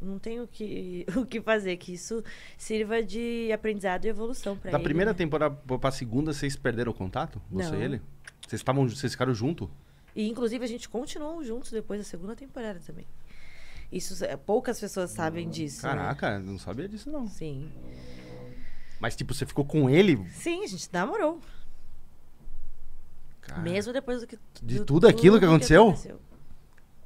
não tem o que, <laughs> o que fazer, que isso sirva de aprendizado e evolução para ele. Da primeira né? temporada pra segunda, vocês perderam o contato? Você Não. e ele? Vocês estavam, vocês ficaram juntos? E, inclusive, a gente continuou juntos depois da segunda temporada também. Isso, é, poucas pessoas sabem disso. né? Caraca, não sabia disso não. Sim. Mas tipo, você ficou com ele? Sim, a gente namorou. Cara, Mesmo depois do que. de do- tudo aquilo que aconteceu? aconteceu.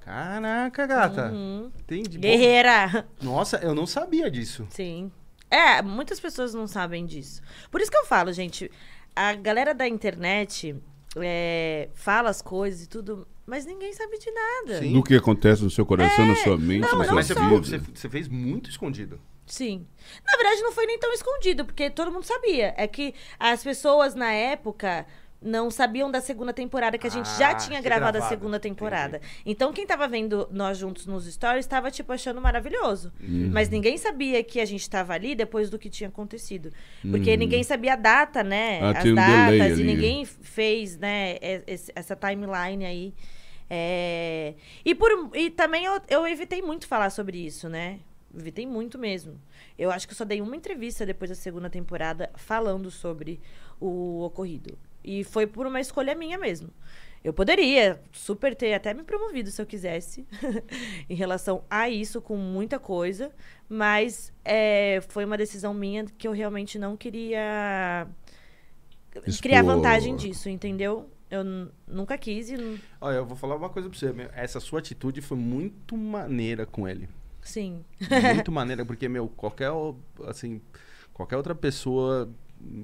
Caraca, gata. Uhum. Entendi. Guerreira! Nossa, eu não sabia disso. Sim. É, muitas pessoas não sabem disso. Por isso que eu falo, gente, a galera da internet é, fala as coisas e tudo, mas ninguém sabe de nada. Sim. Do que acontece no seu coração, na sua mente, não, na sua mas vida. você, você fez muito escondido. Sim. Na verdade, não foi nem tão escondido, porque todo mundo sabia. É que as pessoas na época não sabiam da segunda temporada, que a gente Ah, já tinha tinha gravado, a gravado. segunda temporada. Então, quem tava vendo nós juntos nos stories tava, tipo, achando maravilhoso. Uhum. Mas ninguém sabia que a gente tava ali depois do que tinha acontecido. Porque Uhum. ninguém sabia a data, né? Ah, As um datas. E ninguém fez, né, essa timeline aí. É, E, por... e também eu, eu evitei muito falar sobre isso, né? Evitei muito mesmo. Eu acho que eu só dei uma entrevista depois da segunda temporada falando sobre o ocorrido. E foi por uma escolha minha mesmo. Eu poderia super ter até me promovido se eu quisesse <laughs> em relação a isso, com muita coisa, mas é, foi uma decisão minha que eu realmente não queria criar Expor. vantagem disso, entendeu? Eu nunca quis e. Olha, eu vou falar uma coisa pra você. meu. Essa sua atitude foi muito maneira com ele. Sim. Muito <laughs> maneira, porque, meu, qualquer, assim, qualquer outra pessoa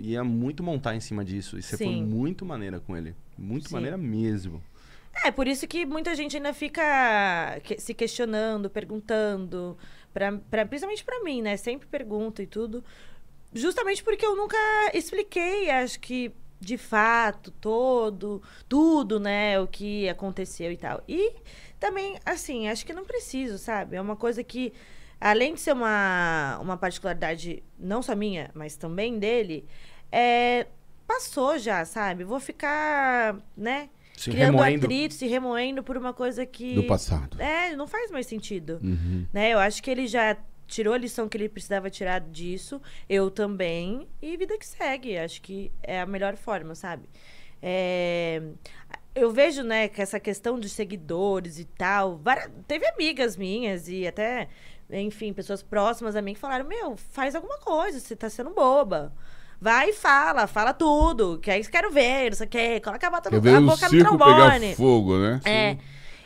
ia muito montar em cima disso. E você foi Sim. muito maneira com ele. Muito Sim. maneira mesmo. É, por isso que muita gente ainda fica que- se questionando, perguntando, pra, pra, principalmente pra mim, né? Sempre pergunta e tudo. Justamente porque eu nunca expliquei, acho que, de fato, todo, tudo, né? O que aconteceu e tal. E também, assim, acho que não preciso, sabe? É uma coisa que, além de ser uma, uma particularidade não só minha, mas também dele, é, passou já, sabe? Vou ficar, né? Se criando remoendo. atrito, se remoendo por uma coisa que. Do passado. É, não faz mais sentido. Uhum. Né? Eu acho que ele já tirou a lição que ele precisava tirar disso, eu também, e vida que segue. Acho que é a melhor forma, sabe? É, Eu vejo, né, que essa questão de seguidores e tal. Teve amigas minhas e até, enfim, pessoas próximas a mim que falaram: Meu, faz alguma coisa, você tá sendo boba. Vai e fala, fala tudo, que aí eu quero ver, não sei o quê, coloca a bota no, a o boca no trombone. pegar fogo, né? É.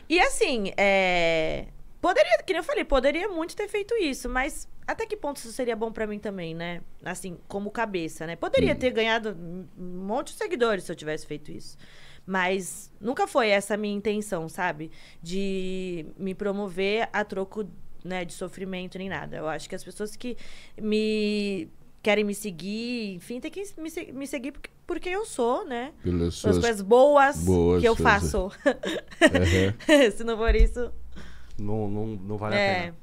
E assim, é... poderia, que nem eu falei, poderia muito ter feito isso, mas até que ponto isso seria bom pra mim também, né? Assim, como cabeça, né? Poderia ter ganhado um monte de seguidores se eu tivesse feito isso. Mas nunca foi essa a minha intenção, sabe? De me promover a troco né, de sofrimento nem nada. Eu acho que as pessoas que me querem me seguir, enfim, tem que me, me seguir porque, porque eu sou, né? Pelas suas... coisas boas, boas que eu faço. Aham. <laughs> Se não for isso. Não, não, não vale a É. pena.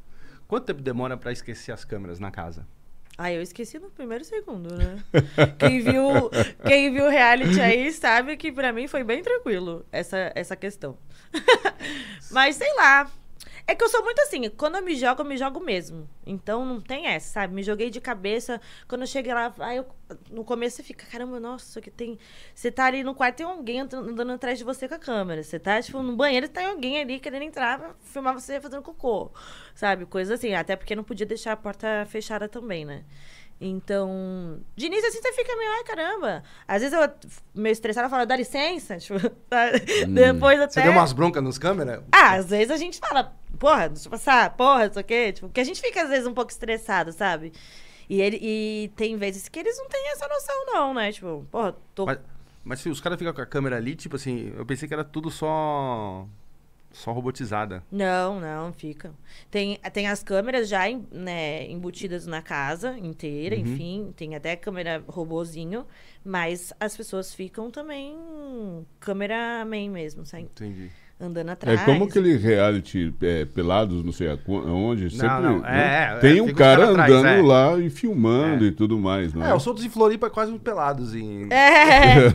Quanto tempo demora pra esquecer as câmeras na casa? Ah, eu esqueci no primeiro segundo, né? quem viu quem viu o reality aí sabe que pra mim foi bem tranquilo essa, essa questão. <laughs> Mas sei lá. É que eu sou muito assim, quando eu me jogo, eu me jogo mesmo. Então não tem essa, sabe? Me joguei de cabeça. Quando eu cheguei lá, aí eu- no começo você fica, caramba, nossa, que tem. Você tá ali no quarto, tem alguém andando atrás de você com a câmera. Você tá, tipo, no banheiro, tem alguém ali querendo entrar pra filmar você fazendo cocô. Sabe? Coisa assim. Até porque não podia deixar a porta fechada também, né? Então, de início assim você fica meio, ai caramba. Às vezes eu, meio estressada, falo, dá licença. <laughs> Tipo, tá? Depois até. Você deu umas broncas nos câmeras? Ah, às vezes a gente fala, porra, deixa eu passar, porra, não sei o quê. Tipo, porque a gente fica, às vezes, um pouco estressado, sabe? E, ele, e tem vezes que eles não têm essa noção, não, né? Tipo, porra, tô. Mas, Mas se os caras ficam com a câmera ali, tipo assim, eu pensei que era tudo só. Só robotizada. Não, não, fica. Tem, tem as câmeras já né, embutidas na casa inteira, Uhum. enfim. Tem até câmera robozinho. Mas as pessoas ficam também câmera main mesmo, sabe? Entendi. Andando atrás. É como aquele reality é, pelados, não sei aonde, sempre não, né? é, é, tem é, um cara cara atrás, andando é. lá e filmando É. e tudo mais, não é? É, os outros em Floripa é quase uns pelados. Em... É.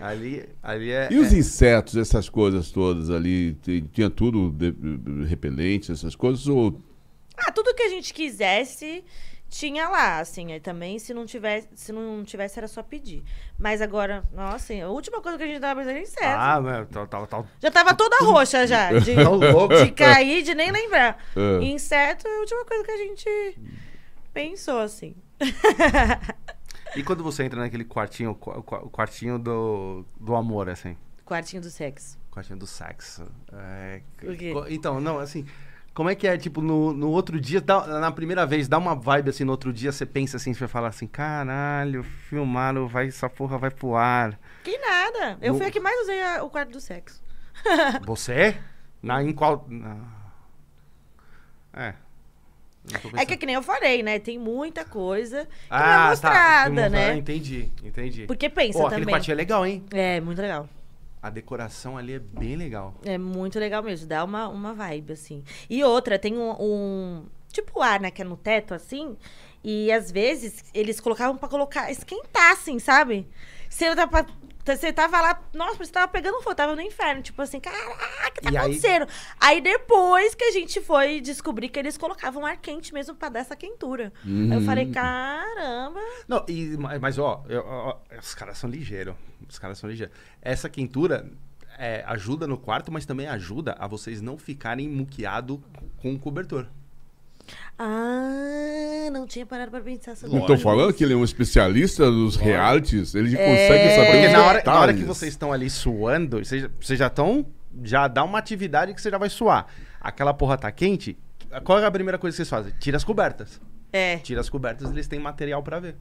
<laughs> Ali, ali é. E os é- insetos, essas coisas todas ali, tinha tudo de- de- repelente, essas coisas, ou ah, tudo que a gente quisesse tinha lá, assim. Aí também, se não tivesse, se não tivesse, era só pedir. Mas agora, nossa, a última coisa que a gente tava pensando em inseto. Ah, meu, tá, tá, tá, Já tava toda roxa já. De, <laughs> Tá louco. de cair, de nem lembrar. É. Inseto é a última coisa que a gente pensou, assim. <laughs> E quando você entra naquele quartinho, o qua- o quartinho do, do amor, assim? Quartinho do sexo. Quartinho do sexo. É, O quê? co- Então, não, assim, como é que é, tipo, no, no outro dia, dá- na primeira vez, dá uma vibe assim, no outro dia você pensa assim, você vai falar assim, caralho, filmaram, vai, essa porra vai pro ar. Que nada. Eu No- fui a que mais usei a- o quarto do sexo. <laughs> Você? Na, em qual... na- É. É que, que nem eu falei, né? Tem muita coisa que não é Ah, tá. mostrada, Ah, né? Entendi, entendi. Porque pensa Pô, aquele também. quartinho é legal, hein? É, muito legal. A decoração ali é bem legal. É muito legal mesmo, dá uma, uma vibe, assim. E outra, tem um, um tipo ar, né, que é no teto, assim, e às vezes eles colocavam pra colocar, esquentar, assim, sabe? Você tava, você tava lá, nossa, você tava pegando fogo, tava no inferno, tipo assim, caraca, tá E aí- acontecendo? Aí... depois que a gente foi descobrir que eles colocavam ar quente mesmo pra dar essa quentura. Aí eu falei, caramba. Não, e, mas, ó, eu- ó, os caras são ligeiros. Os caras são ligeiros. Essa quentura é, ajuda no quarto, mas também ajuda a vocês não ficarem muqueados com o cobertor. Ah, não tinha parado pra pensar sobre Não tô isso. falando que ele é um especialista dos realities, ele consegue É. saber Porque na hora, na hora que vocês estão ali suando, vocês, vocês já estão. Já dá uma atividade que você já vai suar. Aquela porra tá quente. Qual é a primeira coisa que vocês fazem? Tira as cobertas. É, Tira as cobertas, eles têm material pra ver.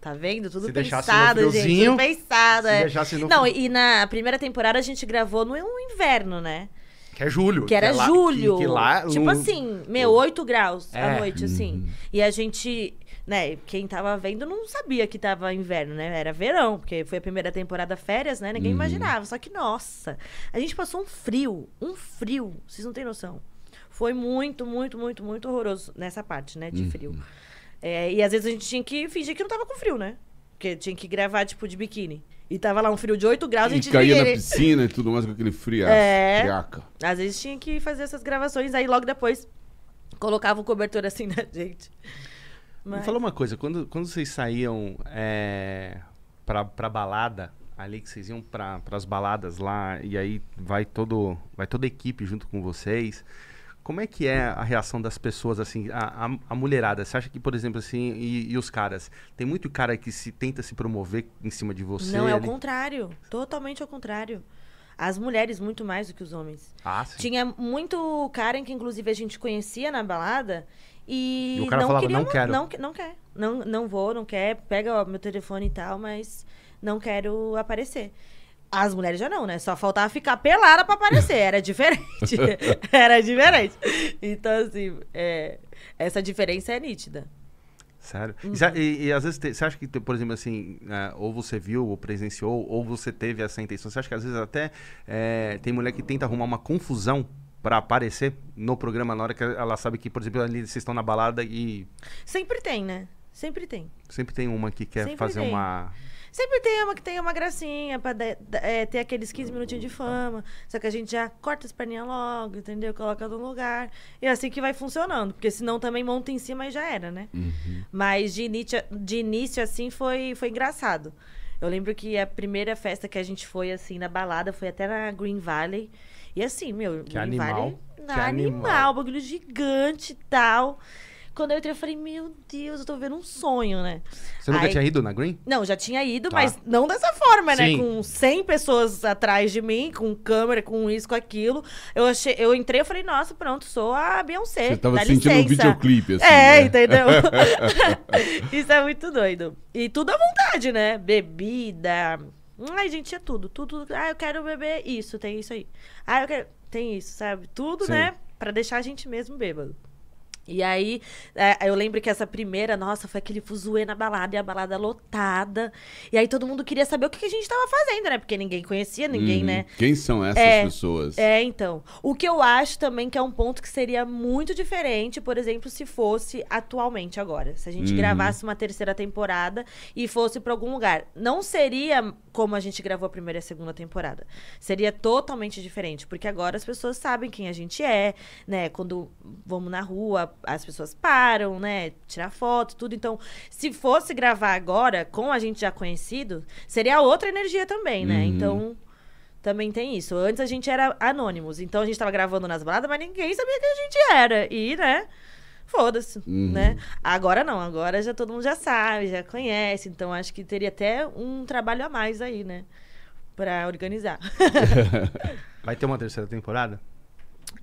tá vendo? Tudo Se pensado, gente. Tudo pensado, se é. Não, e na primeira temporada a gente gravou no inverno, né? Que é julho. Que era é lá- julho. Que, que lá, tipo no- assim, meu, 8 graus É. à noite, assim. E a gente, né, quem tava vendo não sabia que tava inverno, né? Era verão, porque foi a primeira temporada férias, né? Ninguém imaginava. Só que, nossa, a gente passou um frio, um frio, vocês não têm noção. Foi muito, muito, muito, muito horroroso nessa parte, né, de frio. É, e às vezes a gente tinha que fingir que não tava com frio, né? Porque tinha que gravar, tipo, de biquíni. E tava lá um frio de 8 graus, a E gente caía na piscina e tudo mais com aquele friaço, É. friaca. Às vezes tinha que fazer essas gravações, aí logo depois colocava o cobertor assim na gente. Me Mas- fala uma coisa, quando, quando vocês saíam é, pra, pra balada, ali que vocês iam pra, pras baladas lá, e aí vai, todo, vai toda a equipe junto com vocês, como é que é a reação das pessoas, assim, a, a, a mulherada? Você acha que, por exemplo, assim, e, e os caras? Tem muito cara que se tenta se promover em cima de você? Não, é o contrário. Totalmente ao contrário. As mulheres muito mais do que os homens. Ah, sim. Tinha muito cara em que, inclusive, a gente conhecia na balada e, E o cara não falava, queria, "Não quero." Não, não quer. Não, não vou, não quer. Pega ó, meu telefone e tal, mas não quero aparecer. As mulheres já não, né? Só faltava ficar pelada pra aparecer. Era diferente. <laughs> Era diferente. Então, assim, é, essa diferença é nítida. Sério? Uhum. E, e- às vezes, te- você acha que, por exemplo, assim, é, ou você viu, ou presenciou, ou você teve essa intenção, você acha que às vezes até é, tem mulher que tenta arrumar uma confusão pra aparecer no programa na hora que ela sabe que, por exemplo, ali vocês estão na balada e Sempre tem, né? Sempre tem. sempre tem uma que quer Sempre fazer tem. uma... Sempre tem uma que tem uma gracinha pra dar- é, ter aqueles 15 minutinhos de fama. Só que a gente já corta as perninhas logo, entendeu? Coloca no lugar. E é assim que vai funcionando. Porque senão também monta em cima e já era, né? Mas de início, de início, assim, foi, foi engraçado. Eu lembro que a primeira festa que a gente foi, assim, na balada, foi até na Green Valley. E assim, meu, Green animal. Valley... Que animal. animal. bagulho gigante e tal. Quando eu entrei, eu falei, meu Deus, eu tô vendo um sonho, né? Você nunca Aí- tinha ido na Green? Não, já tinha ido, Tá. mas não dessa forma, né? Sim. Com 100 pessoas atrás de mim, com câmera, com isso, com aquilo. Eu, achei, eu entrei e falei, nossa, pronto, sou a Beyoncé. Você tava dá sentindo um licença. videoclipe, assim. É, né? entendeu? <laughs> <laughs> Isso é muito doido. E tudo à vontade, né? Bebida. Ai, gente, é tudo. Tudo. Ah, eu quero beber isso, tem isso aí. Ah, eu quero. Tem isso, sabe? Tudo, Sim. né? Pra deixar a gente mesmo bêbado. E aí, é, eu lembro que essa primeira, nossa, foi aquele fuzuê na balada e a balada lotada. E aí todo mundo queria saber o que, a gente tava fazendo, né? Porque ninguém conhecia ninguém, Uhum. né? Quem são essas É, pessoas? É, então. O que eu acho também que é um ponto que seria muito diferente, por exemplo, se fosse atualmente agora. Se a gente Uhum. gravasse uma terceira temporada e fosse pra algum lugar. Não seria como a gente gravou a primeira e a segunda temporada. Seria totalmente diferente, porque agora as pessoas sabem quem a gente é, né? Quando vamos na rua, as pessoas param, né? Tirar foto, tudo. Então, se fosse gravar agora com a gente já conhecido, seria outra energia também, né? Uhum. Então, também tem isso. Antes a gente era anônimos, então a gente tava gravando nas baladas, mas ninguém sabia quem a gente era. E, né? Foda-se, Uhum. né? Agora não, agora já todo mundo já sabe, já conhece, então acho que teria até um trabalho a mais aí, né? Pra organizar. <laughs> <laughs> Vai ter uma terceira temporada?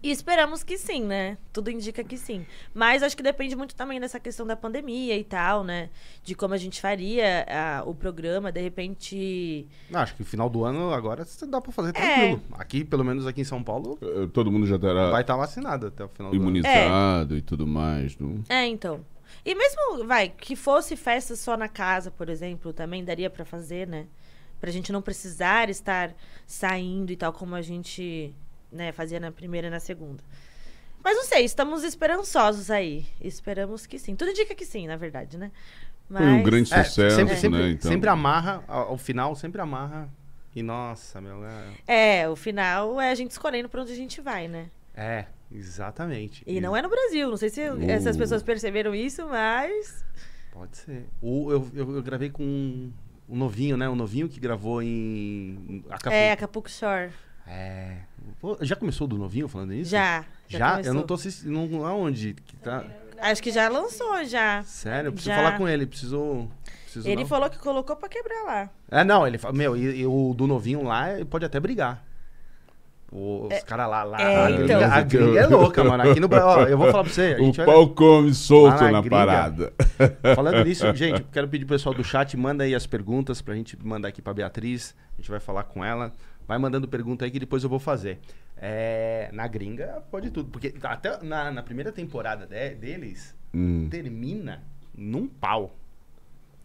E esperamos que sim, né? Tudo indica que sim. Mas acho que depende muito também dessa questão da pandemia e tal, né? De como a gente faria ah, o programa, de repente. Não, acho que final do ano agora dá pra fazer É. tranquilo. Aqui, pelo menos aqui em São Paulo, Todo mundo já terá vai estar vacinado até o final do ano. imunizado e tudo mais. Não? É, então. E mesmo, vai, que fosse festa só na casa, por exemplo, também daria pra fazer, né? Pra gente não precisar estar saindo e tal, como a gente, né, fazia na primeira e na segunda. Mas não sei, estamos esperançosos aí. Esperamos que sim. Tudo indica que sim, na verdade, né? Mas... Foi um grande É, sucesso, sempre, né? sempre, Então, sempre amarra, ao, final, sempre amarra. E nossa, meu. É, É, o final é a gente escolhendo pra onde a gente vai, né? é exatamente. E não é no Brasil. Não sei se Uh. essas pessoas perceberam isso, mas. Pode ser. O, eu, eu, eu gravei com um, um novinho, né? Um novinho que gravou em Acapulco. É, Acapulco Shore. É. Já começou do novinho falando isso? Já. Já? começou. Eu não tô assistindo. Não, aonde? Que tá... Acho que já lançou, já. Sério, eu preciso Já. falar com ele. Preciso. preciso Ele não. falou que colocou pra quebrar lá. É, não, ele fala, meu, e, e o do novinho lá pode até brigar. Os caras lá, lá. é, a, gringa, então. a gringa é louca, mano. Aqui no Brasil, ó, eu vou falar pra você. A <laughs> O pau come solto na na parada. <laughs> Falando nisso, <laughs> gente, quero pedir pro pessoal do chat, manda aí as perguntas pra gente mandar aqui pra Beatriz. A gente vai falar com ela. Vai mandando pergunta aí que depois eu vou fazer. É, na gringa, pode tudo. Porque até na, na primeira temporada de- deles, Hum, termina num pau.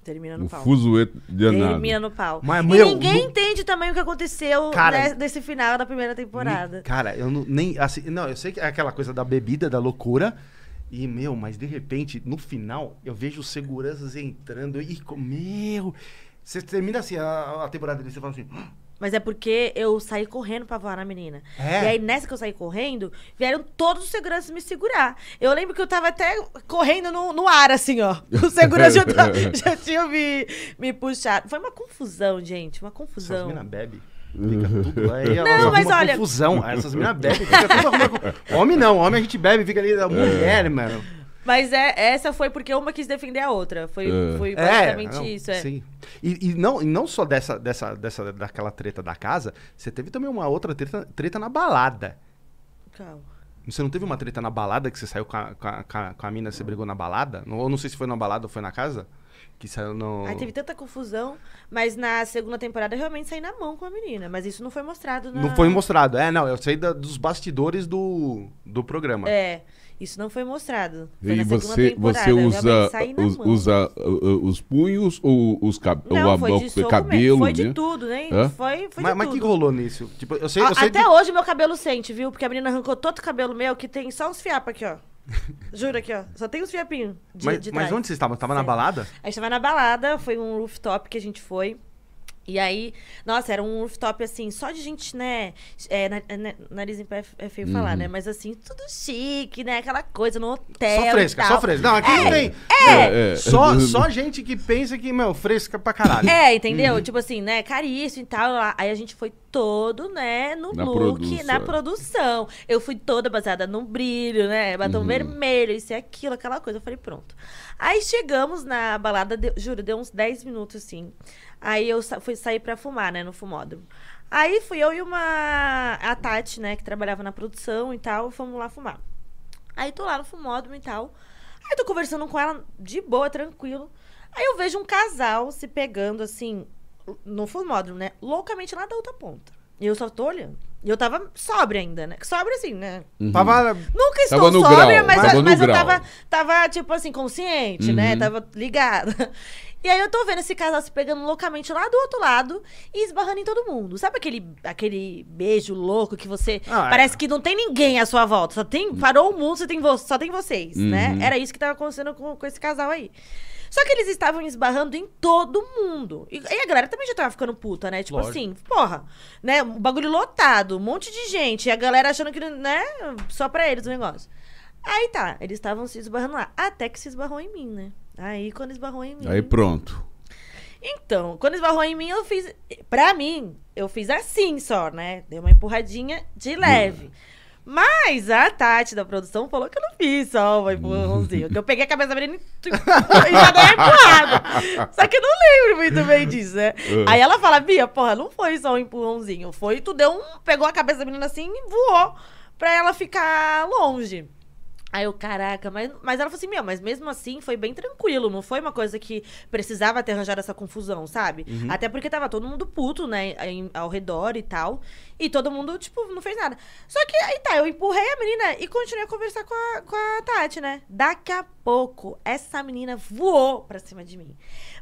Termina no um pau. fuzuê danado. Termina no pau. Mas, e ninguém no- entende também o que aconteceu Cara, nesse final da primeira temporada. Me- Cara, eu não, nem. Assim, não, eu sei que é aquela coisa da bebida, da loucura. E, meu, mas de repente, no final, eu vejo os seguranças entrando e. Meu. Você termina assim a, a temporada e você fala assim. Mas é porque eu saí correndo pra voar na menina. É? E aí, nessa que eu saí correndo, vieram todos os seguranças me segurar. Eu lembro que eu tava até correndo no, no ar, assim, ó. <laughs> O segurança já, tá- <laughs> já tinha me, me puxado. Foi uma confusão, gente. Uma Essas confusão. minas bebem. Fica <laughs> tudo. Aí Não, mas olha- confusão. Essas minas bebem, fica tudo arrumando. Homem não, homem a gente bebe, fica ali. A mulher, mano. Mas é, essa foi porque uma quis defender a outra. Foi, É. foi basicamente não, isso, é. Sim. E, e não, e não só dessa, dessa, dessa, daquela treta da casa, você teve também uma outra treta, treta na balada. Calma. Você não teve uma treta na balada que você saiu com a, com a, com a- com a mina, você brigou na balada? Não, eu não sei se foi na balada ou foi na casa. Que saiu no. Aí teve tanta confusão, mas na segunda temporada eu realmente saí na mão com a menina. Mas isso não foi mostrado na... Não foi mostrado. É, não, eu sei da- dos bastidores do, do programa. É, isso não foi mostrado. Foi E na segunda você, você usa, na us- usa uh, uh, os punhos ou os cab Não, ou a- foi o de soco cabelo, mesmo. Foi de né? tudo, né? Hã? Foi, foi mas de mas o que tudo. rolou nisso? Tipo, eu sei, A- eu sei Até de- hoje meu cabelo sente, viu? Porque a menina arrancou todo o cabelo meu, que tem só uns fiapos aqui, ó. <laughs> Juro aqui, ó. Só tem uns fiapinhos de, Mas, de mas onde vocês estavam? Tava na Sério. balada? A gente tava na balada, foi um rooftop que a gente foi. E aí, nossa, era um rooftop assim, só de gente, né? É, na- na- nariz em pé é feio falar, né? Mas assim, tudo chique, né? Aquela coisa no hotel. Só fresca, e só fresca. Não, aqui não tem. É, é. Só, só gente que pensa que, meu, fresca pra caralho. É, entendeu? Tipo assim, né? Caríssimo e tal. Aí a gente foi todo, né, no Na look, produção. na produção. Eu fui toda baseada no brilho, né? Batom vermelho, isso e aquilo, aquela coisa. Eu falei, pronto. Aí chegamos na balada, deu- juro, deu uns 10 minutos, assim. Aí eu sa- fui sair pra fumar, né, no fumódromo. Aí fui eu e uma... A Tati, né, que trabalhava na produção e tal, fomos lá fumar. Aí tô lá no fumódromo e tal. Aí tô conversando com ela de boa, tranquilo. Aí eu vejo um casal se pegando, assim, no fumódromo, né? Loucamente lá da outra ponta. E eu só tô olhando. E eu tava sóbria ainda, né? Sóbria assim, né? Tava. Nunca estou Tava no sóbria, grau, mas, tava eu, no mas eu tava, tava, tipo assim, consciente, né? Uhum. Tava ligada. E aí eu tô vendo esse casal se pegando loucamente lá do outro lado e esbarrando em todo mundo. Sabe aquele, aquele beijo louco que você. Ah, é. parece que não tem ninguém à sua volta. Só tem. Parou o mundo, só tem, vo- só tem vocês, né? Uhum. Era isso que tava acontecendo com, com esse casal aí. Só que eles estavam esbarrando em todo mundo. E, e a galera também já tava ficando puta, né? Tipo Lógico. assim, porra, né? Um bagulho lotado, um monte de gente. E a galera achando que, né? Só pra eles o negócio. Aí tá, eles estavam se esbarrando lá. Até que se esbarrou em mim, né? Aí quando esbarrou em mim. Aí pronto. Então, quando esbarrou em mim, eu fiz. Pra mim, eu fiz assim só, né? Dei uma empurradinha de leve. Mas a Tati da produção falou que eu não fiz só um empurrãozinho. que eu peguei a cabeça da menina e <laughs> e já dei empurrada. Só que eu não lembro muito bem disso, né? Aí ela fala, Bia, porra, não foi só um empurrãozinho. Foi, tu deu um. Pegou a cabeça da menina assim e voou pra ela ficar longe. Aí eu, caraca, mas, mas ela falou assim, meu, mas mesmo assim foi bem tranquilo, não foi uma coisa que precisava ter arranjado essa confusão, sabe? Até porque tava todo mundo puto, né, em- ao redor e tal, e todo mundo, tipo, não fez nada. Só que aí tá, eu empurrei a menina e continuei a conversar com a, com a Tati, né? Daqui a pouco, essa menina voou pra cima de mim.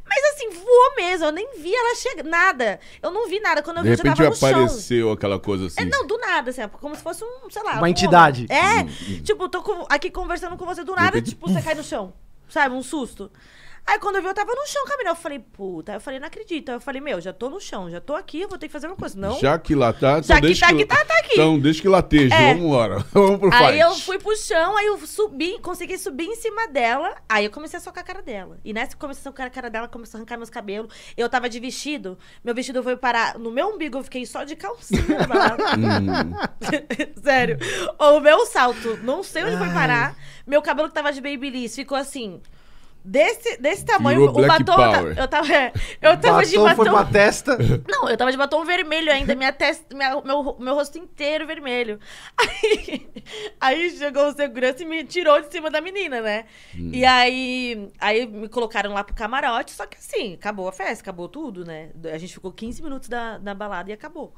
Mas assim, voou mesmo, eu nem vi ela chegar, nada. Eu não vi nada, quando eu De vi, eu já repente tava no chão. apareceu aquela coisa assim. É, não, do nada, assim, como se fosse um, sei lá. Uma um- entidade. É, tipo, tô com- aqui conversando com você do nada, repente, tipo, você cai no chão. Sabe, um susto. Aí quando eu vi, eu tava no chão caminhando. Eu falei, puta. Eu falei, não acredito. Aí eu falei, meu, já tô no chão, já tô aqui, eu vou ter que fazer uma coisa. Não. Já que lá tá, então Já que tá aqui, tá, tá aqui. Então deixa que lateje, É. vamos embora. <laughs> Vamos pro Aí fight. eu fui pro chão, aí eu subi, consegui subir em cima dela. Aí eu comecei a socar a cara dela. E nessa que comecei a socar a cara dela, começou a arrancar meus cabelos. Eu tava de vestido, meu vestido foi parar no meu umbigo, eu fiquei só de calcinha. <laughs> Hum. <laughs> Sério. O meu salto, não sei onde foi parar. Meu cabelo que tava de babyliss ficou assim. Desse, desse tamanho, Virou o Black batom. Eu, Power. eu tava. <laughs> eu tava de Batom foi batom. pra testa. <laughs> Não, eu tava de batom vermelho ainda, minha testa, minha- meu, meu rosto inteiro vermelho. <laughs> Aí, aí chegou o segurança e me tirou de cima da menina, né? E aí, aí me colocaram lá pro camarote, só que assim, acabou a festa, acabou tudo, né? A gente ficou 15 minutos da, na balada e acabou.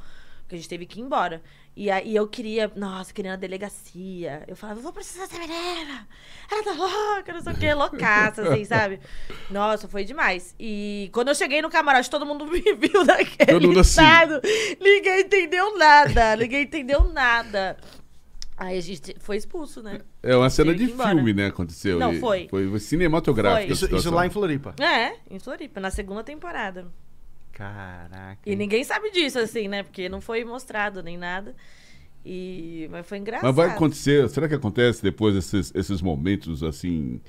Porque a gente teve que ir embora. E aí eu queria, nossa, queria ir na delegacia. Eu falava, eu vou precisar dessa menina. Ela tá louca, não sei o quê, loucaça, assim, <laughs> sabe? Nossa, foi demais. E quando eu cheguei no camarote, todo mundo me <laughs> viu daquele Todo mundo assim. estado. Ninguém entendeu nada. Ninguém entendeu nada. Aí a gente foi expulso, né? É uma cena de filme, né? Aconteceu. Não, foi. Foi cinematográfico. Isso, isso lá em Floripa. É, em Floripa, na segunda temporada. Caraca. E ninguém sabe disso, assim, né? Porque não foi mostrado nem nada. E... Mas foi engraçado. Mas vai acontecer, será que acontece depois desses esses momentos assim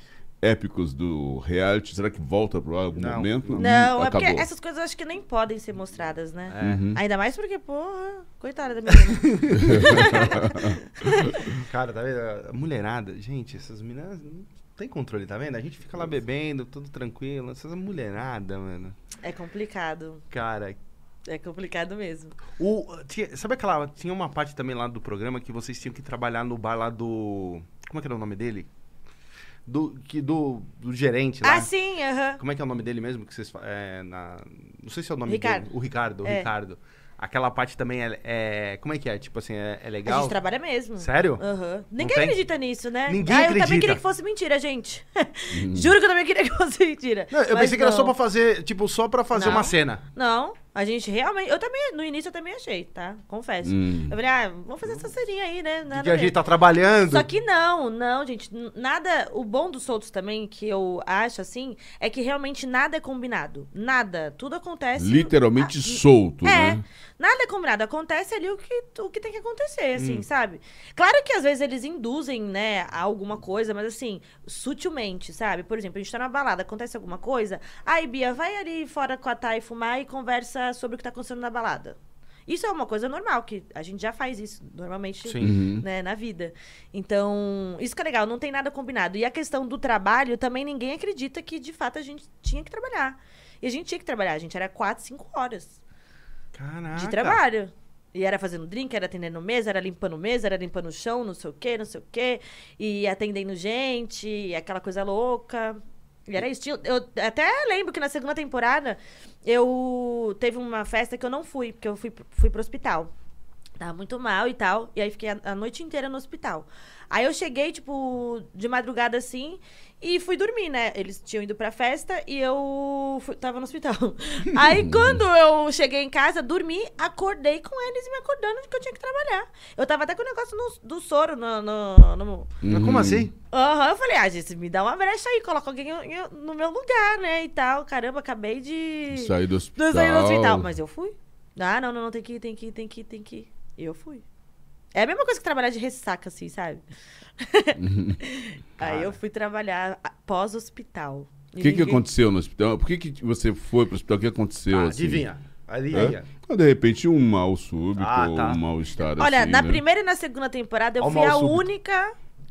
épicos do reality? Será que volta para algum Não. momento? Não, Hum, é porque acabou. essas coisas eu acho que nem podem ser mostradas, né? É. Uhum. Ainda mais porque, porra, coitada da menina. <laughs> Cara, tá vendo? A mulherada, gente, essas meninas tem controle, tá vendo? A gente fica lá bebendo, tudo tranquilo. Essas mulherada, mano. é complicado. Cara, É complicado mesmo. o, tinha- sabe aquela. Tinha uma parte também lá do programa que vocês tinham que trabalhar no bar lá do. Como é que era o nome dele? Do, que, do, do gerente lá. Ah, sim, aham. Como é que é o nome dele mesmo? Que vocês é, na, Não sei se é o nome Ricardo. dele. O Ricardo, o É. Ricardo. Aquela parte também é, é- Como é que é? Tipo assim, é, é A legal? gente trabalha mesmo. Sério? Aham. Ninguém tem? acredita nisso, né? Ninguém ah, eu também acredita. queria que fosse mentira, gente. <laughs> Juro que eu também queria que fosse mentira. Não, eu Mas pensei que era só não. pra fazer, tipo, só pra fazer Não. uma cena. Não, A gente realmente. Eu também, no início eu também achei, tá? Confesso. Hum. Eu falei, ah, vamos fazer essa serinha aí, né? Nada Que a gente tá trabalhando. Só que não, não, gente. Nada. O bom dos soltos também, que eu acho assim, é que realmente nada é combinado. Nada. Tudo acontece. Literalmente Ah, solto, É, né? nada é combinado. Acontece ali o que, o que tem que acontecer, assim, Hum. sabe? Claro que às vezes eles induzem, né, a alguma coisa, mas assim, sutilmente, sabe? Por exemplo, a gente tá na balada, acontece alguma coisa, aí, Bia, vai ali fora com a Thay fumar e conversa sobre o que tá acontecendo na balada. Isso é uma coisa normal, que a gente já faz isso normalmente Sim. Uhum. né, na vida. Então, isso que é legal, não tem nada combinado. E a questão do trabalho, também ninguém acredita que, de fato, a gente tinha que trabalhar. E a gente tinha que trabalhar, a gente era quatro, cinco horas Caraca. de trabalho. E era fazendo drink, era atendendo mesa, era limpando mesa, era limpando o chão, não sei o quê, não sei o quê. E atendendo gente, aquela coisa louca. E era isso. Eu até lembro que na segunda temporada eu teve uma festa que eu não fui, porque eu fui, fui pro hospital. Tava muito mal e tal. E aí fiquei a, a noite inteira no hospital. Aí eu cheguei, tipo, de madrugada assim, e fui dormir, né? Eles tinham ido pra festa e eu fui- tava no hospital. <laughs> Aí quando eu cheguei em casa, dormi, acordei com eles me acordando de que eu tinha que trabalhar. Eu tava até com o negócio no- do soro no. no, no- Mas como assim? Aham, eu falei, ah, gente, me dá uma brecha aí, coloca alguém no meu lugar, né? E tal. Caramba, acabei de. Sair do hospital. Saí do hospital, mas eu fui. Ah, não, não, não, tem que ir, tem que ir, tem que ir, tem que ir. Eu fui. É a mesma coisa que trabalhar de ressaca, assim, sabe? <laughs> Aí eu fui trabalhar pós-hospital. O que, que aconteceu no hospital? Por que, que você foi pro hospital? O que aconteceu? Ah, assim? adivinha. Ali. Ah, De repente, um mal súbito, Ah, tá. um mal-estar Olha, assim, na né? primeira e na segunda temporada eu Ó o fui a mal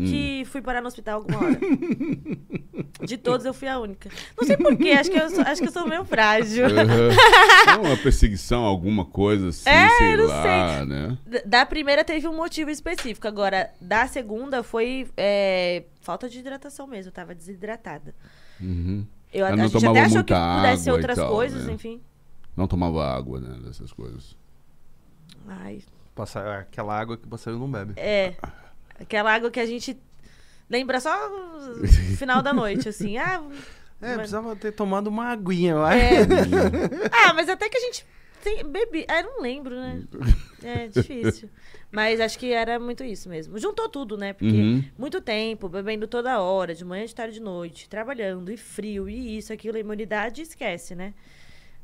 única Hum. que fui parar no hospital alguma hora. <laughs> De todos eu fui a única. Não sei porquê, acho que eu sou, acho que eu sou meio frágil. Aham. <laughs> Uma perseguição, alguma coisa assim, É, sei não lá, sei. né? Da primeira teve um motivo específico. Agora, da segunda foi é, falta de hidratação mesmo. Eu tava desidratada. Uhum. Eu, Ela a não gente até achou que pudesse ser outras tal, coisas, né? enfim. Não tomava água, né? Dessas coisas. Ai, Passar aquela água que o passarinho não bebe. é. Aquela água que a gente lembra só no final da noite, assim. Ah, <laughs> É, mas- precisava ter tomado uma aguinha, eu acho. É. <laughs> ah, mas até que a gente tem, bebi. Ah, eu não lembro, né? É difícil. Mas acho que era muito isso mesmo. Juntou tudo, né? Porque Uhum. muito tempo, bebendo toda hora, de manhã, de tarde, de noite, trabalhando, e frio, e isso, aquilo, a imunidade esquece, né?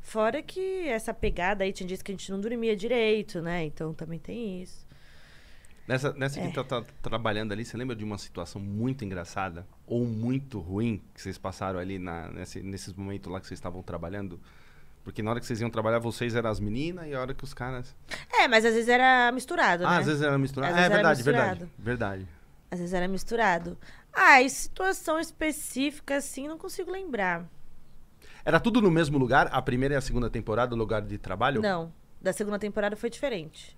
Fora que essa pegada aí, tinha dias que a gente não dormia direito, né? Então também tem isso. Nessa, nessa É. que tá, tá trabalhando ali, você lembra de uma situação muito engraçada ou muito ruim que vocês passaram ali na, nesse, nesses momentos lá que vocês estavam trabalhando? Porque na hora que vocês iam trabalhar, vocês eram as meninas e a hora que os caras. É, mas às vezes era misturado, Ah, né? às vezes era misturado. Às é verdade, verdade. misturado. Verdade. Às vezes era misturado. Ah, e situação específica, assim, não consigo lembrar. Era tudo no mesmo lugar, a primeira e a segunda temporada, o lugar de trabalho? Não, da segunda temporada foi diferente.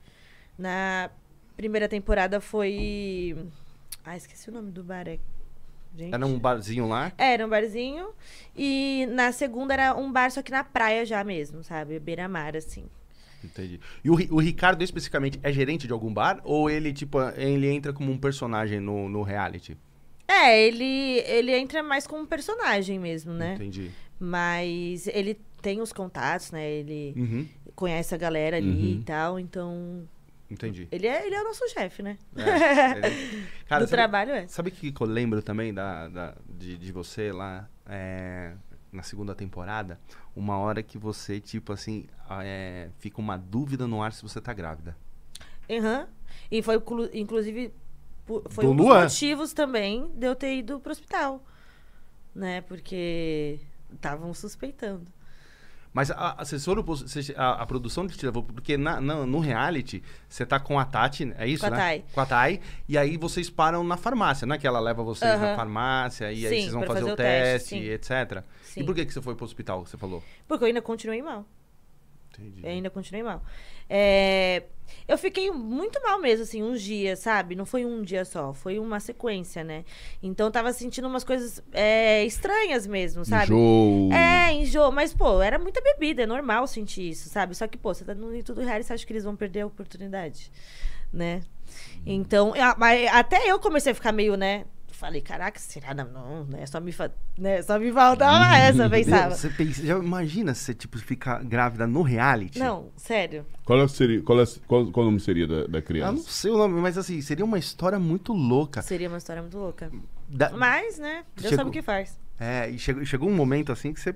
Na primeira temporada foi. Ah, esqueci o nome do bar. É... Gente. Era um barzinho lá. É, Era um barzinho. E na segunda era um bar, só que na praia já mesmo, sabe? Beira-mar, assim. Entendi. E o, o Ricardo, especificamente, é gerente de algum bar? Ou ele, tipo, ele entra como um personagem no, no reality? É, ele, ele entra mais como um personagem mesmo, né? Entendi. Mas ele tem os contatos, né? Ele Uhum, conhece a galera ali Uhum. e tal, então. Entendi. Ele é, ele é o nosso chefe, né? É, ele- <laughs> Cara, Do sabe- trabalho é. Sabe o que, que eu lembro também da, da- de, de você lá é, na segunda temporada? Uma hora que você, tipo assim, é, fica uma dúvida no ar se você tá grávida. Aham. E foi, inclu- inclusive, foi Do um dos Luan? motivos também de eu ter ido pro hospital. Né? Porque estavam suspeitando. Mas a, a, a, a produção de te levou, porque na, na- no reality, você tá com a Tati, é isso, Com a né? Thay. Com a Thay. E aí vocês param na farmácia, né? Que ela leva vocês na Aham. farmácia e aí Sim, vocês vão fazer, fazer o teste, teste, etc. Sim. E por que, que você foi pro hospital, que você falou? Porque eu ainda continuei mal. Entendi. Eu ainda continuei mal. É, Eu fiquei muito mal mesmo, assim, uns dias, sabe? Não foi um dia só, foi uma sequência, né? Então eu tava sentindo umas coisas é, estranhas mesmo, sabe? Enjoo. É, enjoo. Mas, pô, era muita bebida, é normal sentir isso, sabe? Só que, pô, você tá no tudo real e você acha que eles vão perder a oportunidade, né? Então, mas até eu comecei a ficar meio, né? Falei, caraca, será? Não, não, né? Só me, né? Só me faltava <laughs> essa, eu pensava. Você pensa, já imagina se você tipo, ficar grávida no reality? Não, sério. Qual, seria, qual, é- qual, qual o nome seria da, da Eu criança? não sei o nome, mas assim, seria uma história muito louca. Seria uma história muito louca. Da- Mas, né? Deus Chegou- sabe o que faz. É, e chegou, chegou um momento assim que você.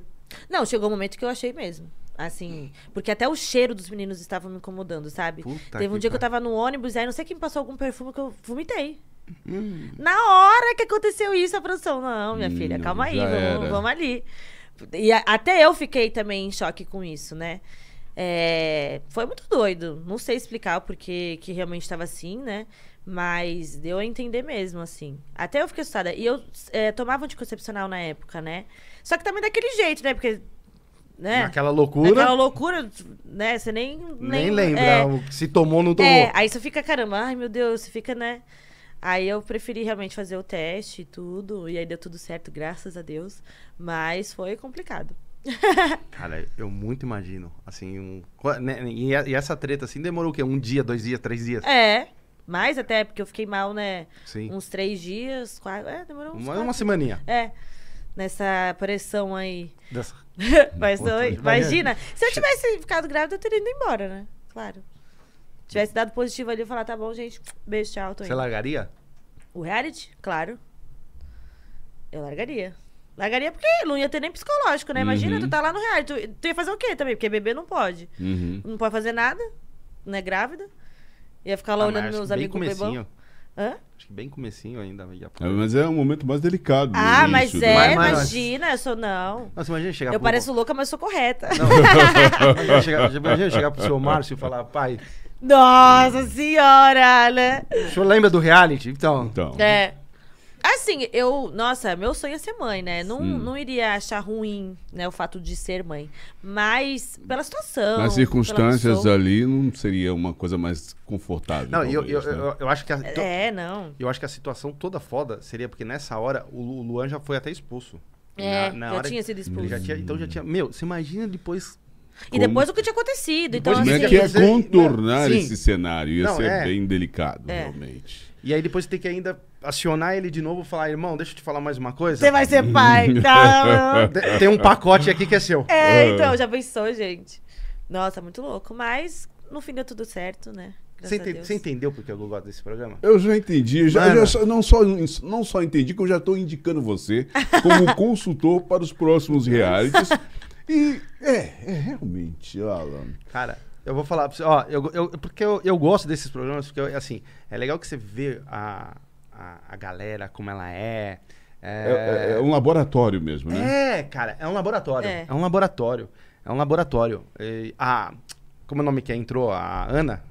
Não, chegou um momento que eu achei mesmo. Assim, porque até o cheiro dos meninos estava me incomodando, sabe? Puta Teve um que dia que eu pariu. tava no ônibus, aí não sei quem passou algum perfume que eu vomitei. Hum, Na hora que aconteceu isso, a produção, não, minha Hum, filha, calma aí, vamos, vamos ali. E a- até eu fiquei também em choque com isso, né? É, foi muito doido. Não sei explicar o porquê que realmente estava assim, né? Mas deu a entender mesmo, assim. Até eu fiquei assustada. E eu é, tomava anticoncepcional na época, né? Só que também daquele jeito, né? Porque. Né? Naquela loucura. Naquela loucura, né? Você nem. Nem lembra é, se tomou ou não tomou. é, aí você fica, caramba, ai meu Deus, você fica, né? Aí eu preferi realmente fazer o teste e tudo, e aí deu tudo certo, graças a Deus. Mas foi complicado. <laughs> Cara, eu muito imagino. Assim, um. né, E, essa treta assim demorou o quê? Um dia, dois dias, três dias? É, mais até, porque eu fiquei mal, né? Sim. Uns três dias, quatro. É, demorou uns Uma, uma semaninha. É, nessa pressão aí. Dessa- <laughs> Mas imagina, se eu tivesse ficado grávida, eu teria ido embora, né? Claro. Tivesse dado positivo ali, eu falar, tá bom, gente, beijo, tchau, tô Você indo. largaria? O reality? Claro. Eu largaria. Largaria porque não ia ter nem psicológico, né? Imagina, Uhum. tu tá lá no reality. Tu, tu ia fazer o quê também? Porque bebê não pode. Uhum. Não pode fazer nada, não é grávida. Ia ficar lá Ah, mas olhando acho meus que bem amigos bebão. comecinho. Hã? Acho que bem comecinho ainda. É, mas é um momento mais delicado. Ah, início, mas né? é, Mas- mas- imagina, eu sou não. Nossa, imagina chegar Eu pro... pareço louca, mas sou correta. <laughs> Imagina chegar, imagina chegar pro seu Márcio e falar, pai, Nossa senhora, né? o senhor lembra do reality? Então, Então, É. Assim, eu. Nossa, meu sonho é ser mãe, né? Não, Sim. não iria achar ruim, né, o fato de ser mãe. Mas pela situação. nas circunstâncias ali, não seria uma coisa mais confortável. não, eu, eu, talvez, né? eu, eu acho que a, É, não. eu acho que a situação toda foda seria porque nessa hora o Lu- o Luan já foi até expulso. É, Na- na já hora- tinha sido expulso. Já tinha, então já tinha. Meu, você imagina depois. E depois o que tinha acontecido. Então, Como assim. é que é contornar Sim. esse cenário? Ia Não, ser é. bem delicado, É. realmente. E aí depois você tem que ainda acionar ele de novo e falar, irmão, deixa eu te falar mais uma coisa. Você vai ser pai. <laughs> Não. Te- Tem um pacote aqui que é seu. É, então, já pensou, gente. Nossa, muito louco. Mas no fim deu tudo certo, né? Graças Você, a ente- Deus. você entendeu porque eu gosto desse programa? Eu já entendi, já, Mano. já só- não, só, não só entendi, como já estou indicando você como <laughs> consultor para os próximos realities. E é, é realmente, Alan. Cara, eu vou falar pra você, ó, eu, eu- porque eu, eu gosto desses programas, porque, eu- assim, é legal que você vê a, a, a galera, como ela é. É, é- é um laboratório mesmo, né? É, cara, é um laboratório. É. É, um laboratório. É um laboratório. E a, como é o nome que entrou? A Ana?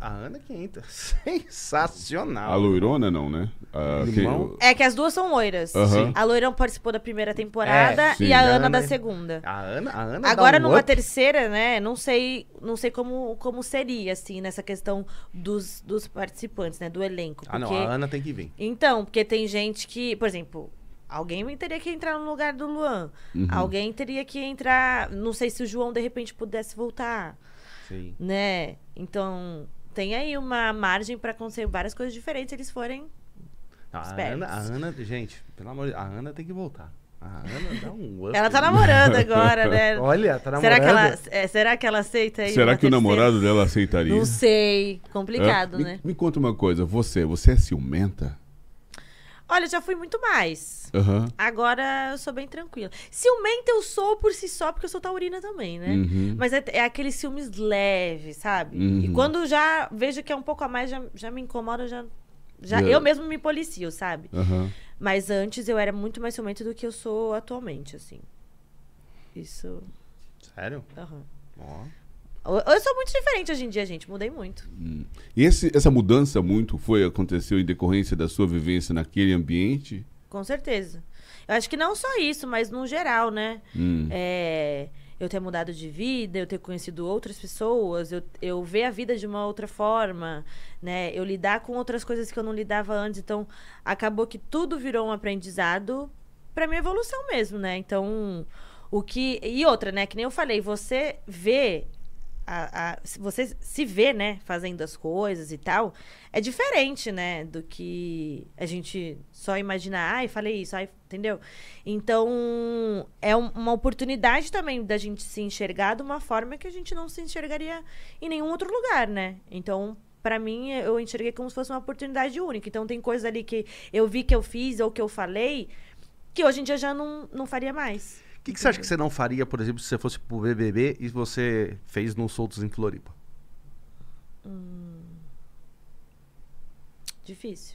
A Ana que entra. <laughs> Sensacional. A loirona não, né? A, Limão? É que as duas são loiras. A Loirão participou da primeira temporada É, e a A Ana Ana- da segunda. A Ana, a Ana Agora, um numa up. terceira, né? Não sei, não sei como, como seria, assim, nessa questão dos, dos participantes, né? Do elenco. Ah, não, porque- a Ana tem que vir. Então, porque tem gente que, por exemplo, alguém teria que entrar no lugar do Luan. Uhum. Alguém teria que entrar. Não sei se o João de repente pudesse voltar, Sim. né? Então, tem aí uma margem pra acontecer várias coisas diferentes se eles forem. A, Espertos. Ana, a Ana, gente, pelo amor de Deus, a Ana tem que voltar. A Ana dá um <laughs> up. Ela tá namorando agora, né? <laughs> Olha, tá namorando. será, que ela, é, será que ela aceita aí? Será que o namorado dela aceitaria? Não sei. Complicado, É? Me- né? Me, conta uma coisa, você, você é ciumenta? Olha, eu já fui muito mais. Aham. Agora eu sou bem tranquila. Ciumenta eu sou por si só, porque eu sou taurina também, né? Uhum. Mas é, é aqueles ciúmes leves, sabe? Uhum. E quando já vejo que é um pouco a mais, já, já me incomoda, já. já Eu mesmo me policio, sabe? Mas antes eu era muito mais ciumenta do que eu sou atualmente, assim. Isso. Sério? aham. Ó. Eu, sou muito diferente hoje em dia, gente. Mudei muito. E esse, essa mudança muito foi aconteceu em decorrência da sua vivência naquele ambiente? Com certeza. Eu acho que não só isso, mas no geral, né? Hum. É, eu ter mudado de vida, eu ter conhecido outras pessoas, eu, eu ver a vida de uma outra forma, né? Eu lidar com outras coisas que eu não lidava antes. Então, acabou que tudo virou um aprendizado pra minha evolução mesmo, né? Então, o que. E outra, né? Que nem eu falei, você vê a, a- você se vê, né, fazendo as coisas e tal, é diferente, né, do que a gente só imaginar, ai, falei isso, ai, entendeu? Então, é um- uma oportunidade também da gente se enxergar de uma forma que a gente não se enxergaria em nenhum outro lugar, né? Então, pra mim, eu enxerguei como se fosse uma oportunidade única. Então, tem coisa ali que eu vi que eu fiz ou que eu falei que hoje em dia já não, não faria mais. O que, que você acha que você não faria, por exemplo, se você fosse pro BBB e você fez no Soltos em Floripa? Difícil.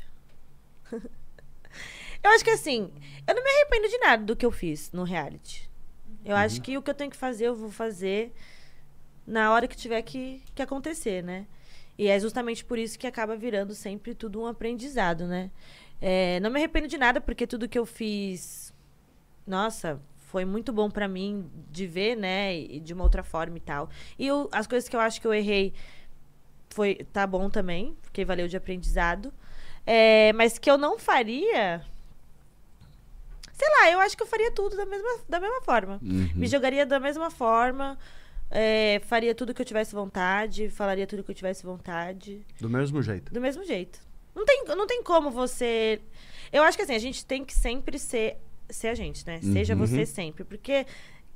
<laughs> eu acho que assim, eu não me arrependo de nada do que eu fiz no reality. Eu acho que o que eu tenho que fazer, eu vou fazer na hora que tiver que, que acontecer, né? E é justamente por isso que acaba virando sempre tudo um aprendizado, né? É, não me arrependo de nada, porque tudo que eu fiz, nossa, foi muito bom pra mim de ver, né? E de uma outra forma e tal. E eu- as coisas que eu acho que eu errei foi tá bom também, porque valeu de aprendizado. É, mas que eu não faria. Sei lá, eu acho que eu faria tudo da mesma, da mesma forma. Me jogaria da mesma forma. é, faria tudo que eu tivesse vontade. Falaria tudo que eu tivesse vontade. Do mesmo jeito. Do mesmo jeito. Não tem, não tem como você. Eu acho que assim, a gente tem que sempre ser, ser a gente, né? Seja você sempre. Porque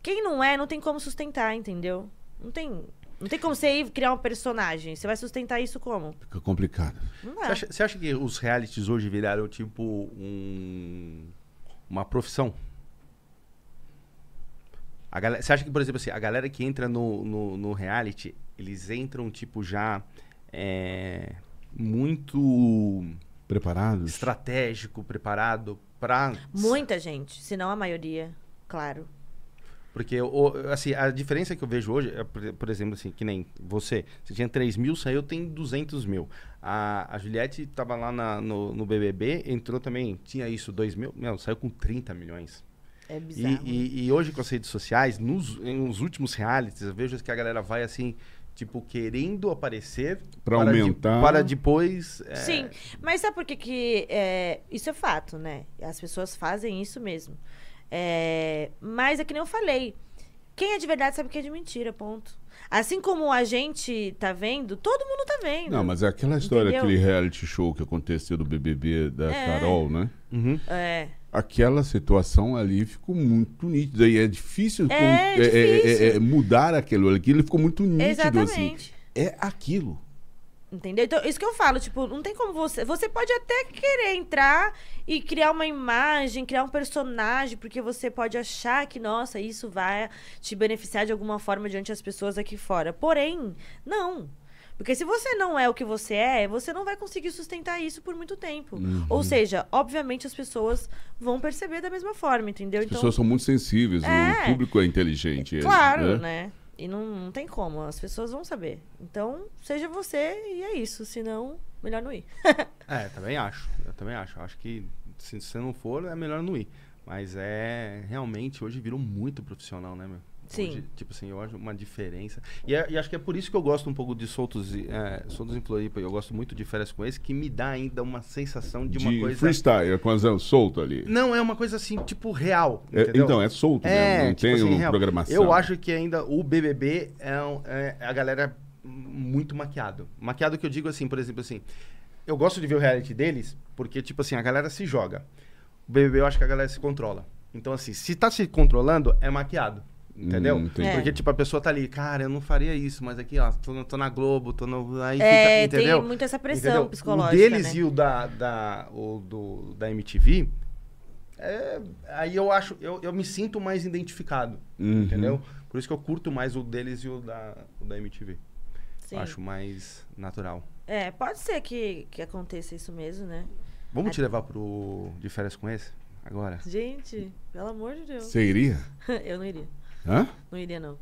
quem não é, não tem como sustentar, entendeu? Não tem. Não tem como você ir criar um personagem. Você vai sustentar isso como? Fica complicado. Não Você acha, você acha que os realities hoje viraram tipo um, uma profissão? A galera, você acha que, por exemplo, assim, a galera que entra no, no, no reality, eles entram tipo já é, muito Preparados? estratégico, preparado pra. Muita gente, se não a maioria, claro. Porque, o- assim, a diferença que eu vejo hoje, é, por, exemplo, assim, que nem você. Você tinha 3 mil, saiu, tem 200 mil. A, a Juliette tava lá na- no, no BBB, entrou também, tinha isso, 2 mil, meu, saiu com 30 milhões. É E, bizarro. e, e hoje com as redes sociais, nos, nos últimos realities, eu vejo que a galera vai assim, tipo, querendo aparecer Pra para de- aumentar. para depois. é, Sim, mas sabe por que que... é, isso é fato, né? As pessoas fazem isso mesmo. É, mas é que nem eu falei. Quem é de verdade sabe que é de mentira, ponto. Assim como a gente tá vendo, todo mundo tá vendo. Não, mas é aquela história, Entendeu? aquele reality show que aconteceu do BBB da É. Carol, né? uhum. É. Aquela situação ali ficou muito nítida e é difícil, com- É, é- é- difícil. é- é mudar aquilo. Aquilo ficou muito nítido, assim. Exatamente. É aquilo. Entendeu? Então, isso que eu falo, tipo, não tem como você. Você pode até querer entrar e criar uma imagem, criar um personagem, porque você pode achar que, nossa, isso vai te beneficiar de alguma forma diante das pessoas aqui fora. Porém, não. Porque se você não é o que você é, você não vai conseguir sustentar isso por muito tempo. Uhum. Ou seja, obviamente as pessoas vão perceber da mesma forma, entendeu? As pessoas são muito sensíveis, Então É. o público é inteligente. Claro, né? né? E não, não tem como, as pessoas vão saber. Então, seja você e é isso. Senão, melhor não ir. <laughs> É, também acho. Eu também acho. Eu acho que se você não for, é melhor não ir. Mas é. Realmente, hoje virou muito profissional, né, meu? Sim. Hoje, tipo assim, eu acho uma diferença. E, é- e acho que é por isso que eu gosto um pouco de Soltos, e- é, Soltos em Floripa. Eu gosto muito de Férias com esse, que me dá ainda uma sensação de, De, uma coisa. freestyle, com as solto ali. Não, é uma coisa assim, tipo, real. É, então, é solto É, mesmo, não tipo tem assim, uma real. programação. Eu acho que ainda o BBB é, um- é a galera muito maquiado. Maquiado que eu digo assim, por exemplo, assim, eu gosto de ver o reality deles porque, tipo assim, a galera se joga. O BBB eu acho que a galera se controla. Então, assim, se tá se controlando, é maquiado. Entendeu? Hum, entendi. É. Porque, tipo, a pessoa tá ali, cara, eu não faria isso, mas aqui, ó, tô, tô na Globo, tô no. Aí É, fica, entendeu? tem muito essa pressão Entendeu? psicológica. O deles né? e o da, da, o do, da MTV, é, aí eu acho, eu, eu me sinto mais identificado, Uhum. entendeu? Por isso que eu curto mais o deles e o da, o da MTV. Sim. Acho mais natural. É, pode ser que, que aconteça isso mesmo, né? Vamos te levar pro De Férias com esse? Agora? Gente, pelo amor de Deus. Você iria? <laughs> eu não iria. Hã? Não iria, não.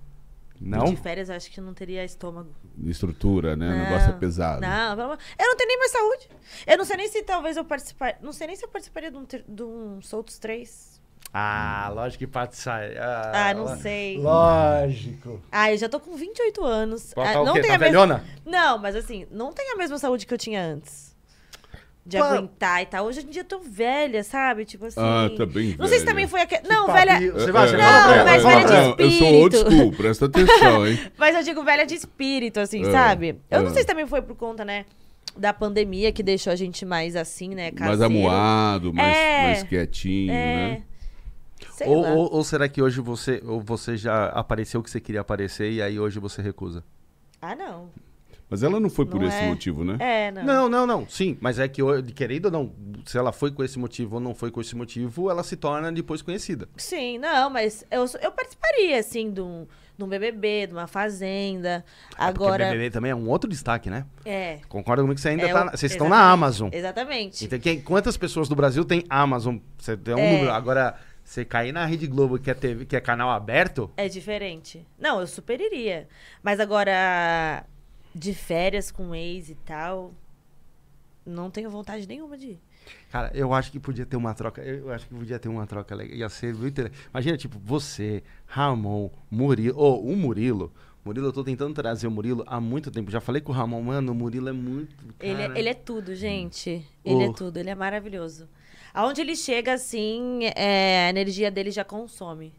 Não? De férias, eu acho que não teria estômago. Estrutura, né? O Não, negócio é pesado. Não, pelo amor- eu não tenho nem mais saúde. Eu não sei nem se talvez eu participar. Não sei nem se eu participaria de um, de um Soltos 3. Ah, lógico que pode sair. Ah, não sei. Lógico. Ah, eu já tô com 28 anos. Pode Ah, tá o não tem Tá a mesma... velhona? Não, mas assim, não tem a mesma saúde que eu tinha antes. De Pá. aguentar e tal. Hoje em dia eu tô velha, sabe? Tipo assim. Ah, tá bem Não sei se velha. também foi aquele. Não, velha. Você vai, você Não, fala pra ela, mas velha de ela. Eu sou old espírito. school, presta atenção, hein? <laughs> Mas eu digo velha de espírito, assim, É, sabe? Eu não é. sei se também foi por conta, né? Da pandemia que deixou a gente mais assim, né? Mais caseiro. amuado, mais, É. mais quietinho, É. né? Sei Ou, lá. ou- ou será que hoje você, ou você já apareceu o que você queria aparecer e aí hoje você recusa? Ah, não. Mas ela não foi por Não esse é. motivo, né? É, não. Não, não, não. Sim, mas é que, querendo ou não, se ela foi com esse motivo ou não foi com esse motivo, ela se torna depois conhecida. Sim, não, mas eu, eu participaria, assim, de um, de um BBB, de uma fazenda. Agora. Porque BBB também é um outro destaque, né? É. Concorda comigo que você ainda É tá. Vocês estão na Amazon. Exatamente. Então, quem- quantas pessoas do Brasil tem Amazon? Você tem um É. número. Agora, você cair na Rede Globo, que é, TV, que é canal aberto, É diferente. Não, eu super iria. Mas agora, de férias com ex e tal, não tenho vontade nenhuma de ir. Cara, eu acho que podia ter uma troca. Eu acho que podia ter uma troca legal. Ia ser muito. Imagina, tipo, você, Ramon, Murilo. Ou o Murilo. Murilo, eu tô tentando trazer o Murilo há muito tempo. Já falei com o Ramon, mano, o Murilo é muito. Ele, é- cara, ele é tudo, gente. Ele Oh. é tudo, ele é maravilhoso. Aonde ele chega, assim, é, a energia dele já consome.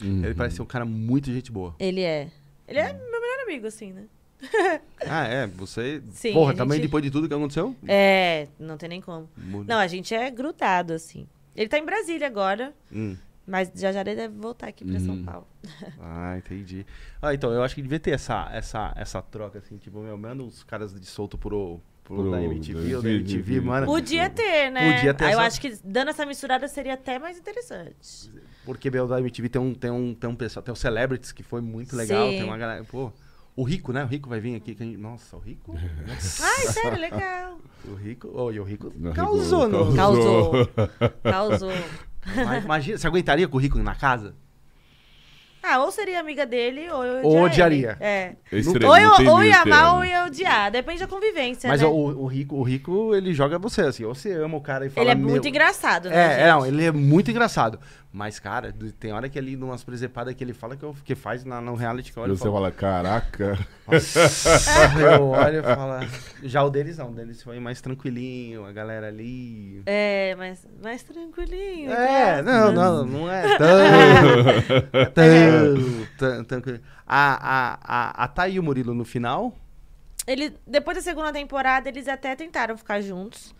Ele parece ser um cara muito gente boa. Ele é. Ele é meu melhor amigo, assim, né? Ah, é? Você. Sim, Porra, a também gente- depois de tudo que aconteceu? É, não tem nem como. Não, a gente é grudado, assim. Ele tá em Brasília agora, Hum. mas já já ele deve voltar aqui pra São Uhum. Paulo. <laughs> Ah, entendi. Ah, então, eu acho que devia ter essa, essa, essa troca, assim, tipo, meu, manda os caras de solto pro, pro, Pro- da MTV ou da da MTV, MTV. mano. Podia ter, né? Podia ter eu essa- acho que dando essa misturada seria até mais interessante. Porque, meu, da MTV tem um, tem um, tem um pessoal, tem o Celebrities, que foi muito legal, Sim. tem uma galera, pô... O Rico, né? O Rico vai vir aqui. Que a gente... Nossa, o Rico. Nossa, <laughs> Ai, sério, legal. o Rico. Oh, e o Rico Não, causou, Rico não. causou. Causou. <laughs> Causou. Mas Imagina, você aguentaria com o Rico na casa? Ah, ou seria amiga dele, ou eu Ou odiaria. ele. É. Extremo, Ou, eu, ou ia amar termo. ou ia odiar. Depende da convivência, Mas né? o, o Rico, o Rico, ele joga você, assim. Ou você ama o cara e fala. Ele é muito engraçado, né? É, gente? é, não, ele é muito engraçado. Mas, cara, tem hora que ele, numas presepadas que ele fala que, eu, que faz na, no reality que eu olho e Você falo, fala, caraca. Nossa, <laughs> <laughs> eu olho e falo. Já o deles não, o deles foi mais tranquilinho, a galera ali. É, mas mais tranquilinho. É, não, não, não <laughs> é tão. tão, tão tranquilo. A, a, a, a Thay e o Murilo no final. Ele, depois da segunda temporada, eles até tentaram ficar juntos.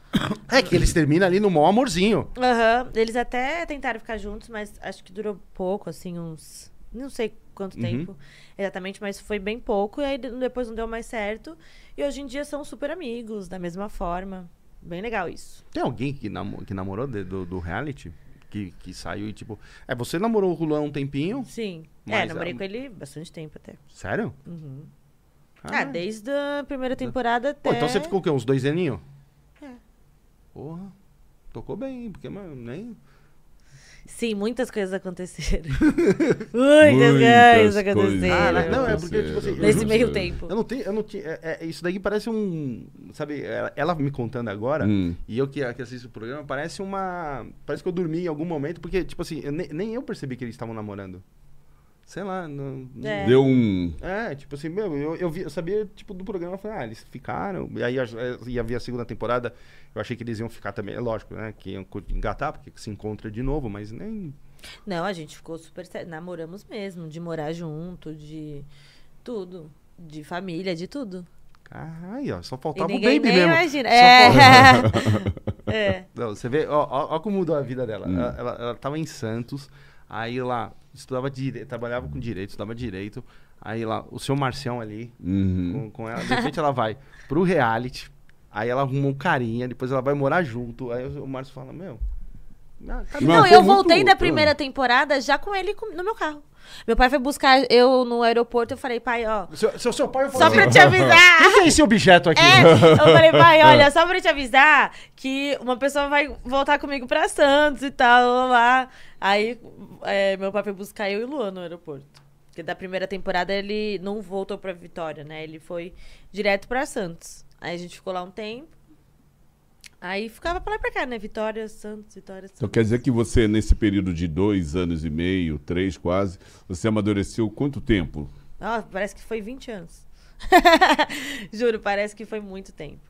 É que eles terminam ali no maior amorzinho. Aham. Eles até tentaram ficar juntos, mas acho que durou pouco, assim, uns. Não sei quanto Uhum. tempo exatamente, mas foi bem pouco. E aí de- depois não deu mais certo. E hoje em dia são super amigos, da mesma forma. Bem legal isso. Tem alguém que, namo- que namorou de- do, do reality? Que, que saiu e tipo. É, você namorou o Luan um tempinho? Sim. é, Mas, namorei ah, com ele bastante tempo até. Sério? Uhum. Ah, desde a primeira temporada até. Pô, então você ficou o quê? Uns dois aninhos? Porra. Tocou bem, porque mano, nem. Sim, muitas coisas aconteceram. <laughs> muitas, Muitas coisas aconteceram. Ah, não, é porque, tipo assim, Nesse meio tempo. Eu não tenho. Eu não tinha é, é, isso daí parece um. Sabe, ela, ela me contando agora, Hum. e eu que, que assisto o programa, parece uma. Parece que eu dormi em algum momento, porque, tipo assim, eu ne- nem eu percebi que eles estavam namorando. Sei lá, não. não- É. Deu um. É, tipo assim, meu, eu, eu, vi- eu sabia, tipo, do programa, eu falei, ah, eles ficaram. E aí eu- ia vir a segunda temporada, eu achei que eles iam ficar também, é lógico, né? Que iam engatar, porque se encontra de novo, mas nem. Não, a gente ficou super sério. Namoramos mesmo, de morar junto, de tudo. De família, de tudo. Ai, ó, só E faltava o baby nem mesmo. imagina. Só É. <laughs> é. Não, você vê, ó, ó, ó como mudou a vida dela. Hum. Ela, ela, ela tava em Santos, aí lá, estudava direito, trabalhava com direito, estudava direito. Aí lá, o seu Marcião ali, Uhum. com, com ela, de repente ela vai pro reality, aí ela arruma um carinha, depois ela vai morar junto. Aí o Márcio fala, meu. Cadê? Não, Não, eu muito- voltei da ah. primeira temporada já com ele no meu carro. Meu pai foi buscar eu no aeroporto, eu falei, pai, ó, Seu, seu, seu pai só falou pra assim, te avisar. O que é esse objeto aqui? É, eu falei, pai, <laughs> olha, só pra te avisar que uma pessoa vai voltar comigo pra Santos e tal, lá, lá. Aí é, meu pai foi buscar eu e o Luan no aeroporto. Porque da primeira temporada ele não voltou pra Vitória, né? Ele foi direto pra Santos. Aí a gente ficou lá um tempo. Aí ficava pra lá e pra cá, né? Vitória, Santos, Vitória, Santos. Então quer dizer que você, nesse período de dois anos e meio, três quase, você amadureceu quanto tempo? Nossa, parece que foi 20 anos. <laughs> Juro, parece que foi muito tempo.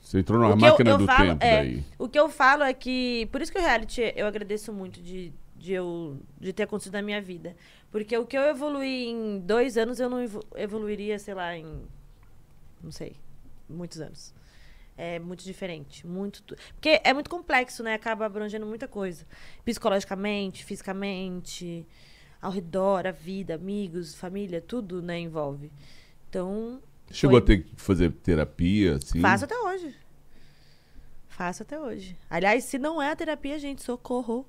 Você entrou numa que eu- máquina eu do falo- tempo é, daí. O que eu falo é que. Por isso que o reality eu agradeço muito de, de, eu, de ter acontecido na minha vida. Porque o que eu evoluí em dois anos, eu não evo- evoluiria, sei lá, em. Não sei. Muitos anos. É muito diferente. Muito. Porque é muito complexo, né? Acaba abrangendo muita coisa. Psicologicamente, fisicamente, ao redor, a vida, amigos, família, tudo, né, envolve. Então. Chegou foi- a ter que fazer terapia, assim? Faço até hoje. Faço até hoje. Aliás, se não é a terapia, gente, socorro.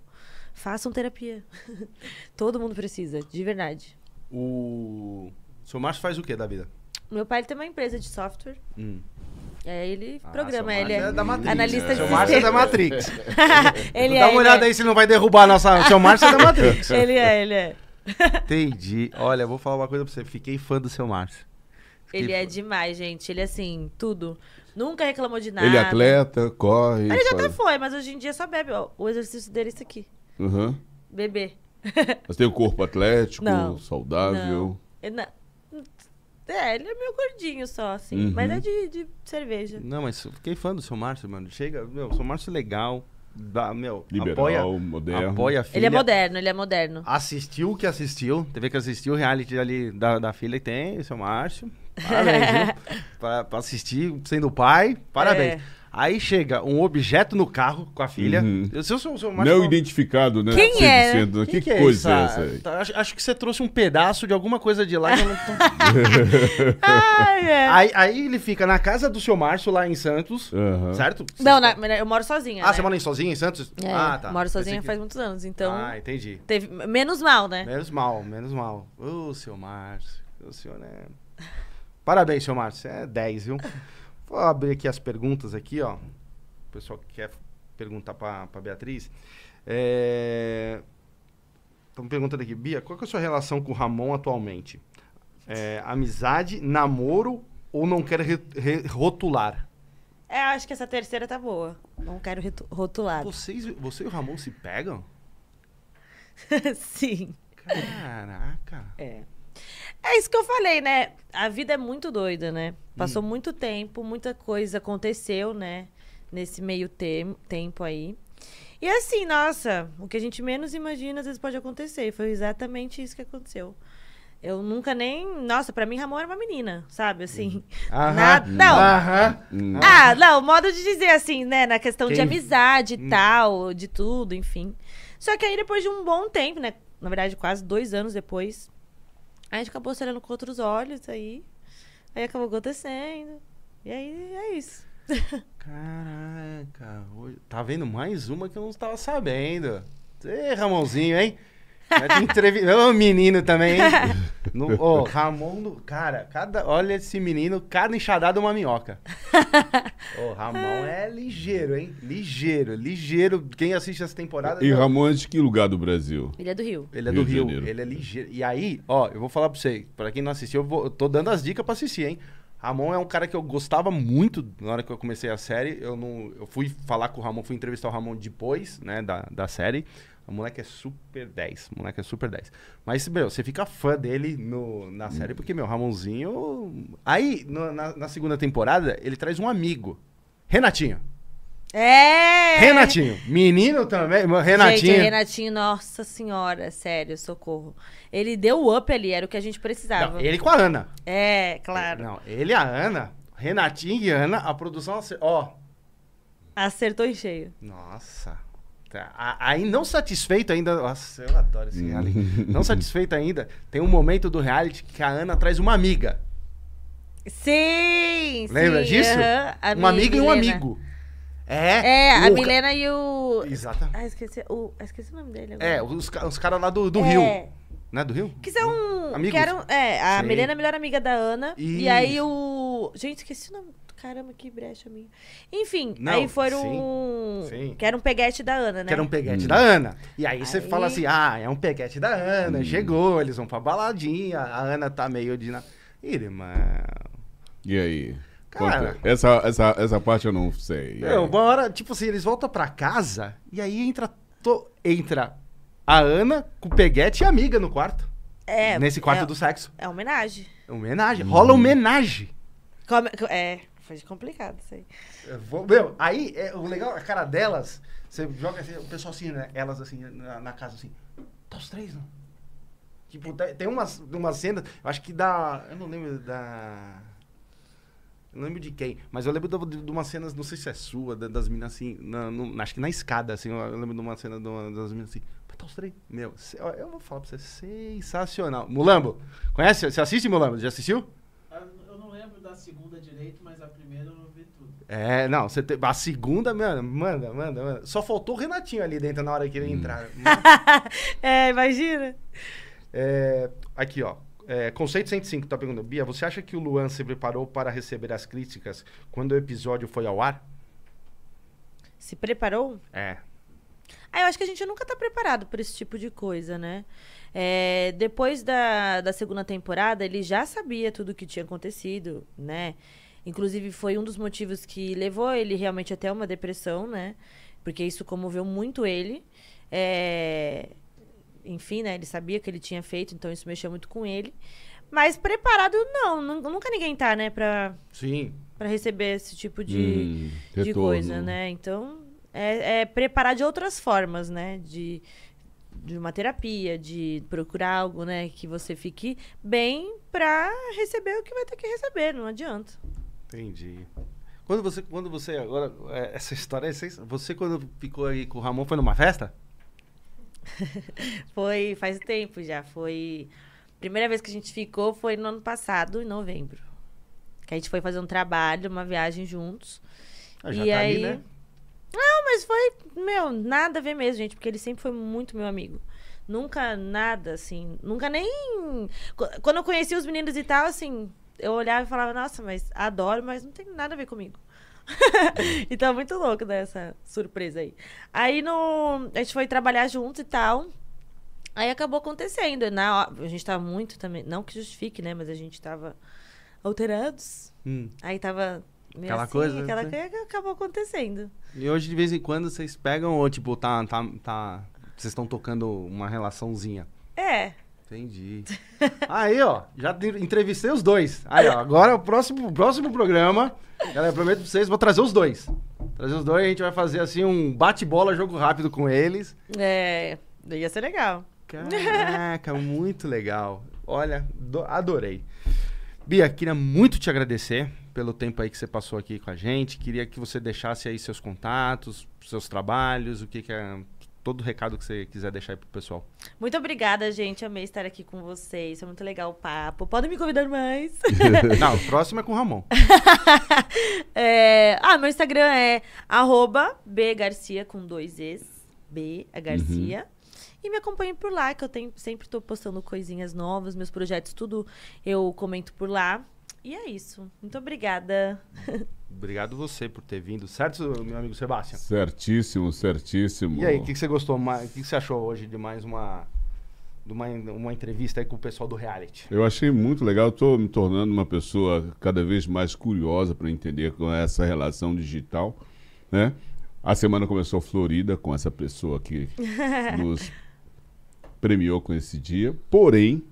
Façam terapia. <laughs> Todo mundo precisa, de verdade. O seu Márcio faz o que da vida? Meu pai ele tem uma empresa de software. Hum. É, ele Ah, programa, seu ele Márcio é, da Matrix. analista de Seu Márcio é da. Matrix. <laughs> ele Dá é, uma ele olhada é. aí se ele não vai derrubar a nossa. Seu Márcio é da Matrix. <laughs> Ele é, ele é. Entendi. Olha, eu vou falar uma coisa pra você. Fiquei fã do seu Márcio. Fiquei Ele é fã. demais, gente. Ele é assim, tudo. Nunca reclamou de nada. Ele é atleta, corre. Ele já até foi, mas hoje em dia só bebe. Ó, o exercício dele é isso aqui. Uhum. Beber. Mas tem um corpo atlético, Não, saudável. Não. É, ele é meio gordinho só, assim. Uhum. Mas é de, de cerveja. Não, mas fiquei fã do seu Márcio, mano. Chega, meu, seu Márcio é legal. Dá, meu, Liberal, apoia, moderno. apoia a filha. Ele é moderno, ele é moderno. Assistiu o que assistiu. Teve que assistir o reality ali da, da filha que tem, seu Márcio. <laughs> Parabéns, viu? Pra, pra assistir sendo pai, parabéns. É. Aí chega um objeto no carro com a filha. Uhum. Eu, seu, seu, seu Márcio Não identificado, né? Quem é? 100%. Que, "Que é coisa é essa? essa aí? Tá, acho, acho que você trouxe um pedaço de alguma coisa de lá. que eu não tô- <laughs> Ai, é. aí, aí ele fica na casa do seu Márcio lá em Santos, Aham. certo? Não, na- eu moro sozinha. Ah, né? você mora em sozinha em Santos? É, ah, tá. Moro sozinha que- faz muitos anos, então. Ah, entendi. Teve... Menos mal, né? Menos mal, menos mal. Ô, seu Márcio, o senhor é... Parabéns, seu Márcio, você é 10, viu? Vou abrir aqui as perguntas aqui, ó. O pessoal que quer perguntar pra, pra Beatriz. É... Estão perguntando aqui, Bia, qual é a sua relação com o Ramon atualmente? É, amizade, namoro ou não quer rotular? É, acho que essa terceira tá boa. Não quero rotular. Vocês, você e o Ramon se pegam? <laughs> Sim. Caraca. É. É isso que eu falei, né? A vida é muito doida, né? Passou Hum. muito tempo, muita coisa aconteceu, né? Nesse meio tem- tempo aí. E assim, nossa, o que a gente menos imagina às vezes pode acontecer. Foi exatamente isso que aconteceu. Eu nunca nem. Nossa, pra mim, Ramon era uma menina, sabe? Assim. <laughs> Aham. Nada- não. Aham. Hum. Ah, não, modo de dizer assim, né? Na questão de Quem- amizade e tal, de tudo, enfim. Só que aí depois de um bom tempo, né? Na verdade, quase dois anos depois, a gente acabou se olhando com outros olhos, aí. Aí acabou acontecendo. E aí é isso. <laughs> Caraca, tá vendo mais uma que eu não estava sabendo. Ê, Ramonzinho, hein? Vai te entrevistar. Ô, menino também, hein? <laughs> No, ô, Ramon, no- cara, cada, olha esse menino, cada enxadada uma minhoca. <laughs> Ô, Ramon é ligeiro, hein? Ligeiro, ligeiro. Quem assiste essa temporada. E não- Ramon é de que lugar do Brasil? Ele é do Rio. Ele é Rio do de Rio, Janeiro. ele é ligeiro. E aí, ó, eu vou falar pra você, pra quem não assistiu, eu, vou- eu tô dando as dicas pra assistir, hein? Ramon é um cara que eu gostava muito na hora que eu comecei a série. Eu não, eu fui falar com o Ramon, fui entrevistar o Ramon depois, né, da, da série. O moleque é super 10, o moleque é super 10. Mas, meu, você fica fã dele no, na série, porque, meu, Ramonzinho... Aí, no- na, na segunda temporada, ele traz um amigo, Renatinho. É! Renatinho, menino também, Renatinho. Gente, Renatinho, nossa senhora, sério, socorro. Ele deu o up ali, era o que a gente precisava. Não, ele com a Ana. É, claro. Não, ele e a Ana, Renatinho e Ana, a produção, ó, Acertou em cheio. nossa. Tá, Aí não satisfeito ainda, nossa, eu adoro esse reality. <laughs> Não satisfeito ainda, tem um momento do reality que a Ana traz uma amiga. Sim! Lembra sim, disso? aham. A Uma Mi- amiga e um amigo. É. É, a o Milena e o. Exatamente. Ah, esqueci o, ah, esqueci o nome dele agora. É, os, os caras lá do, do É, Rio. Né, do Rio? Que são. Amigos. Que eram, é, a Sim. Milena é a melhor amiga da Ana. E aí o. Gente, esqueci o nome. Caramba, que brecha minha. Enfim, Não, aí foram. sim, sim. Que era um peguete da Ana, né? Que era um peguete da Ana. E aí você Aí- fala assim, ah, é um peguete da Ana, chegou, eles vão pra baladinha, a Ana tá meio de... na- Irmão... E aí? Cara. Essa, essa, essa parte eu não sei. Meu, uma hora, tipo assim, eles voltam pra casa e aí entra, to- entra a Ana com o peguete e a amiga no quarto. É. nesse quarto é, do sexo. É homenagem. Homenagem. Rola homenagem. Come- é. foi complicado isso aí. Vou- Meu, aí, é, o legal, a cara delas, você joga assim, o pessoal assim, né? Elas assim, na, na casa assim, tá os três, não? Tipo, tem tem umas, umas cenas, eu acho que da. Eu não lembro da. Eu não lembro de quem, mas eu lembro de, de umas cenas, não sei se é sua, da- das meninas assim, na- no- acho que na escada, assim, eu lembro de uma cena de uma- das meninas assim, "Mas tá os três. Meu, eu vou falar pra você, sensacional. Mulambo, conhece? Você assiste Mulambo? Já assistiu? Eu não lembro da segunda direito, mas a primeira eu vi tudo. É, não, você tem, a segunda, mano, manda, manda, manda. Só faltou o Renatinho ali dentro na hora que ele entrar. <laughs> É, imagina. É, aqui, ó. É, Conceito 105 tá perguntando. Bia, você acha que o Luan se preparou para receber as críticas quando o episódio foi ao ar? Se preparou? É. Ah, eu acho que a gente nunca tá preparado para esse tipo de coisa, né? É, depois da, da segunda temporada, ele já sabia tudo o que tinha acontecido, né? Inclusive, foi um dos motivos que levou ele realmente até uma depressão, né? Porque isso comoveu muito ele. É, Enfim, né? Ele sabia que ele tinha feito, então isso mexeu muito com ele. Mas preparado, não. Nu- Nunca ninguém tá, né? Pra, Sim. pra receber esse tipo de Hum, de coisa, né? Então, é, é preparar de outras formas, né? De, de uma terapia, de procurar algo, né? Que você fique bem pra receber o que vai ter que receber, não adianta. Entendi. Quando você, quando você agora, é, essa história é Você quando ficou aí com o Ramon foi numa festa? <laughs> Foi faz tempo já, foi... Primeira vez que a gente ficou foi no ano passado, em novembro. Que a gente foi fazer um trabalho, uma viagem juntos. Ah, já e tá aí... ali, né? Não, mas foi, meu, nada a ver mesmo, gente, porque ele sempre foi muito meu amigo. Nunca nada, assim, nunca nem. Qu- Quando eu conheci os meninos e tal, assim, eu olhava e falava, nossa, mas adoro, mas não tem nada a ver comigo. <laughs> então, muito louco dessa surpresa aí. Aí no, a gente foi trabalhar juntos e tal. Aí acabou acontecendo. Na, a gente tava muito também. Não que justifique, né? Mas a gente tava alterados. Hum. Aí tava. Meio Aquela assim, coisa, Aquela assim. coisa que acabou acontecendo. E hoje, de vez em quando, vocês pegam ou, tipo, tá. tá, tá vocês estão tocando uma relaçãozinha. É. Entendi. Aí, ó, já te- entrevistei os dois. Aí, ó, agora o próximo, próximo programa, galera, eu prometo pra vocês, vou trazer os dois. Trazer os dois, a gente vai fazer assim um bate-bola, jogo rápido com eles. É, ia ser legal. Caraca, <laughs> muito legal. Olha, do- adorei. Bia, queria muito te agradecer pelo tempo aí que você passou aqui com a gente. Queria que você deixasse aí seus contatos, seus trabalhos, o que que é todo o recado que você quiser deixar aí pro pessoal. Muito obrigada, gente. Amei estar aqui com vocês. Foi muito legal o papo. Podem me convidar mais. <laughs> Não, o próximo é com o Ramon. <laughs> É, Ah, meu Instagram é arroba bgarcia com dois Es. B é Garcia. E me acompanhe por lá, que eu tenho, sempre tô postando coisinhas novas, meus projetos, tudo eu comento por lá. E é isso. Muito obrigada. Obrigado você por ter vindo, certo, meu amigo Sebastião? Certíssimo, certíssimo. E aí, o que, que você gostou mais? O que, que você achou hoje de mais uma, de uma, uma entrevista aí com o pessoal do reality? Eu achei muito legal, estou me tornando uma pessoa cada vez mais curiosa para entender com essa relação digital, né? A semana começou florida com essa pessoa que <laughs> nos premiou com esse dia. Porém,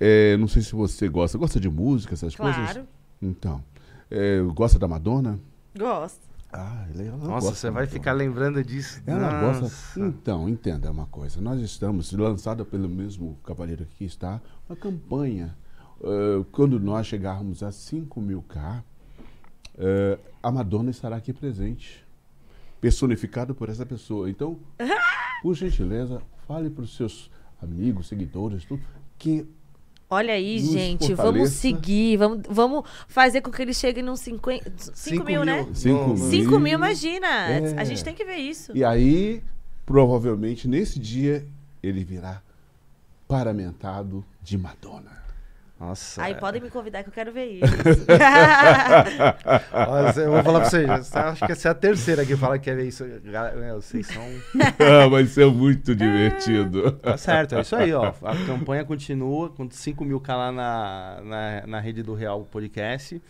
é, não sei se você gosta. Gosta de música, essas coisas? Claro. Então, é, gosta da Madonna? Gosto. Ah, ela, ela Nossa, gosta você vai Madonna. ficar lembrando disso. Ela Nossa. gosta. Então, entenda uma coisa. Nós estamos lançada pelo mesmo cavaleiro aqui está uma campanha. eh, quando nós chegarmos a 5 mil K, eh, a Madonna estará aqui presente, personificada por essa pessoa. Então, <laughs> por gentileza, fale para os seus amigos, seguidores, tudo, que Olha aí, Nos gente. Vamos fortaleça. seguir. Vamos, vamos fazer com que eles cheguem nos 50. 5 mil, né? Cinco No- mil. 5 mil, imagina. É. A gente tem que ver isso. E aí, provavelmente, nesse dia, ele virá paramentado de Madonna. Nossa. Aí podem me convidar que eu quero ver <laughs> isso. Olha, eu vou falar pra vocês. Acho que essa é a terceira que fala que quer ver isso. Vocês são. <laughs> Ah, Vai ser muito divertido. Tá certo, é isso aí, ó. A campanha continua com 5 mil K lá na, na, na rede do Real Podcast.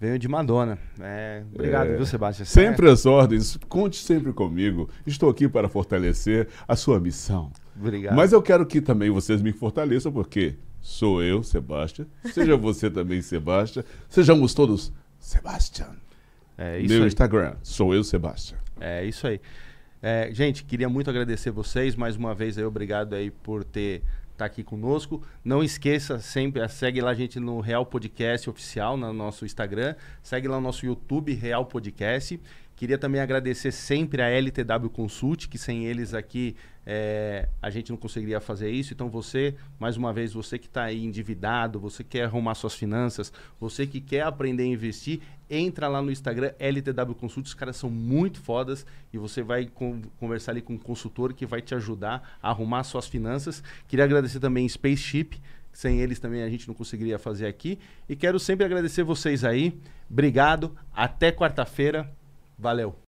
Veio de Madonna. É, obrigado, É. viu, Sebastião? Sempre as ordens, conte sempre comigo. Estou aqui para fortalecer a sua missão. Obrigado. Mas eu quero que também vocês me fortaleçam, porque sou eu, Sebastião, seja você também, Sebastião, sejamos todos Sebastian. É isso Meu aí. Instagram, sou eu, Sebastian. É isso aí. É, gente, queria muito agradecer vocês mais uma vez aí, obrigado aí por ter tá aqui conosco. Não esqueça sempre, segue lá a gente no Real Podcast oficial no nosso Instagram, segue lá o nosso YouTube Real Podcast. Queria também agradecer sempre a LTW Consult, que sem eles aqui é, a gente não conseguiria fazer isso. Então você, mais uma vez, você que está aí endividado, você que quer arrumar suas finanças, você que quer aprender a investir, entra lá no Instagram LTW Consult. Os caras são muito fodas e você vai con- conversar ali com um consultor que vai te ajudar a arrumar suas finanças. Queria agradecer também Spaceship. Sem eles também a gente não conseguiria fazer aqui. E quero sempre agradecer vocês aí. Obrigado. Até quarta-feira. Valeu.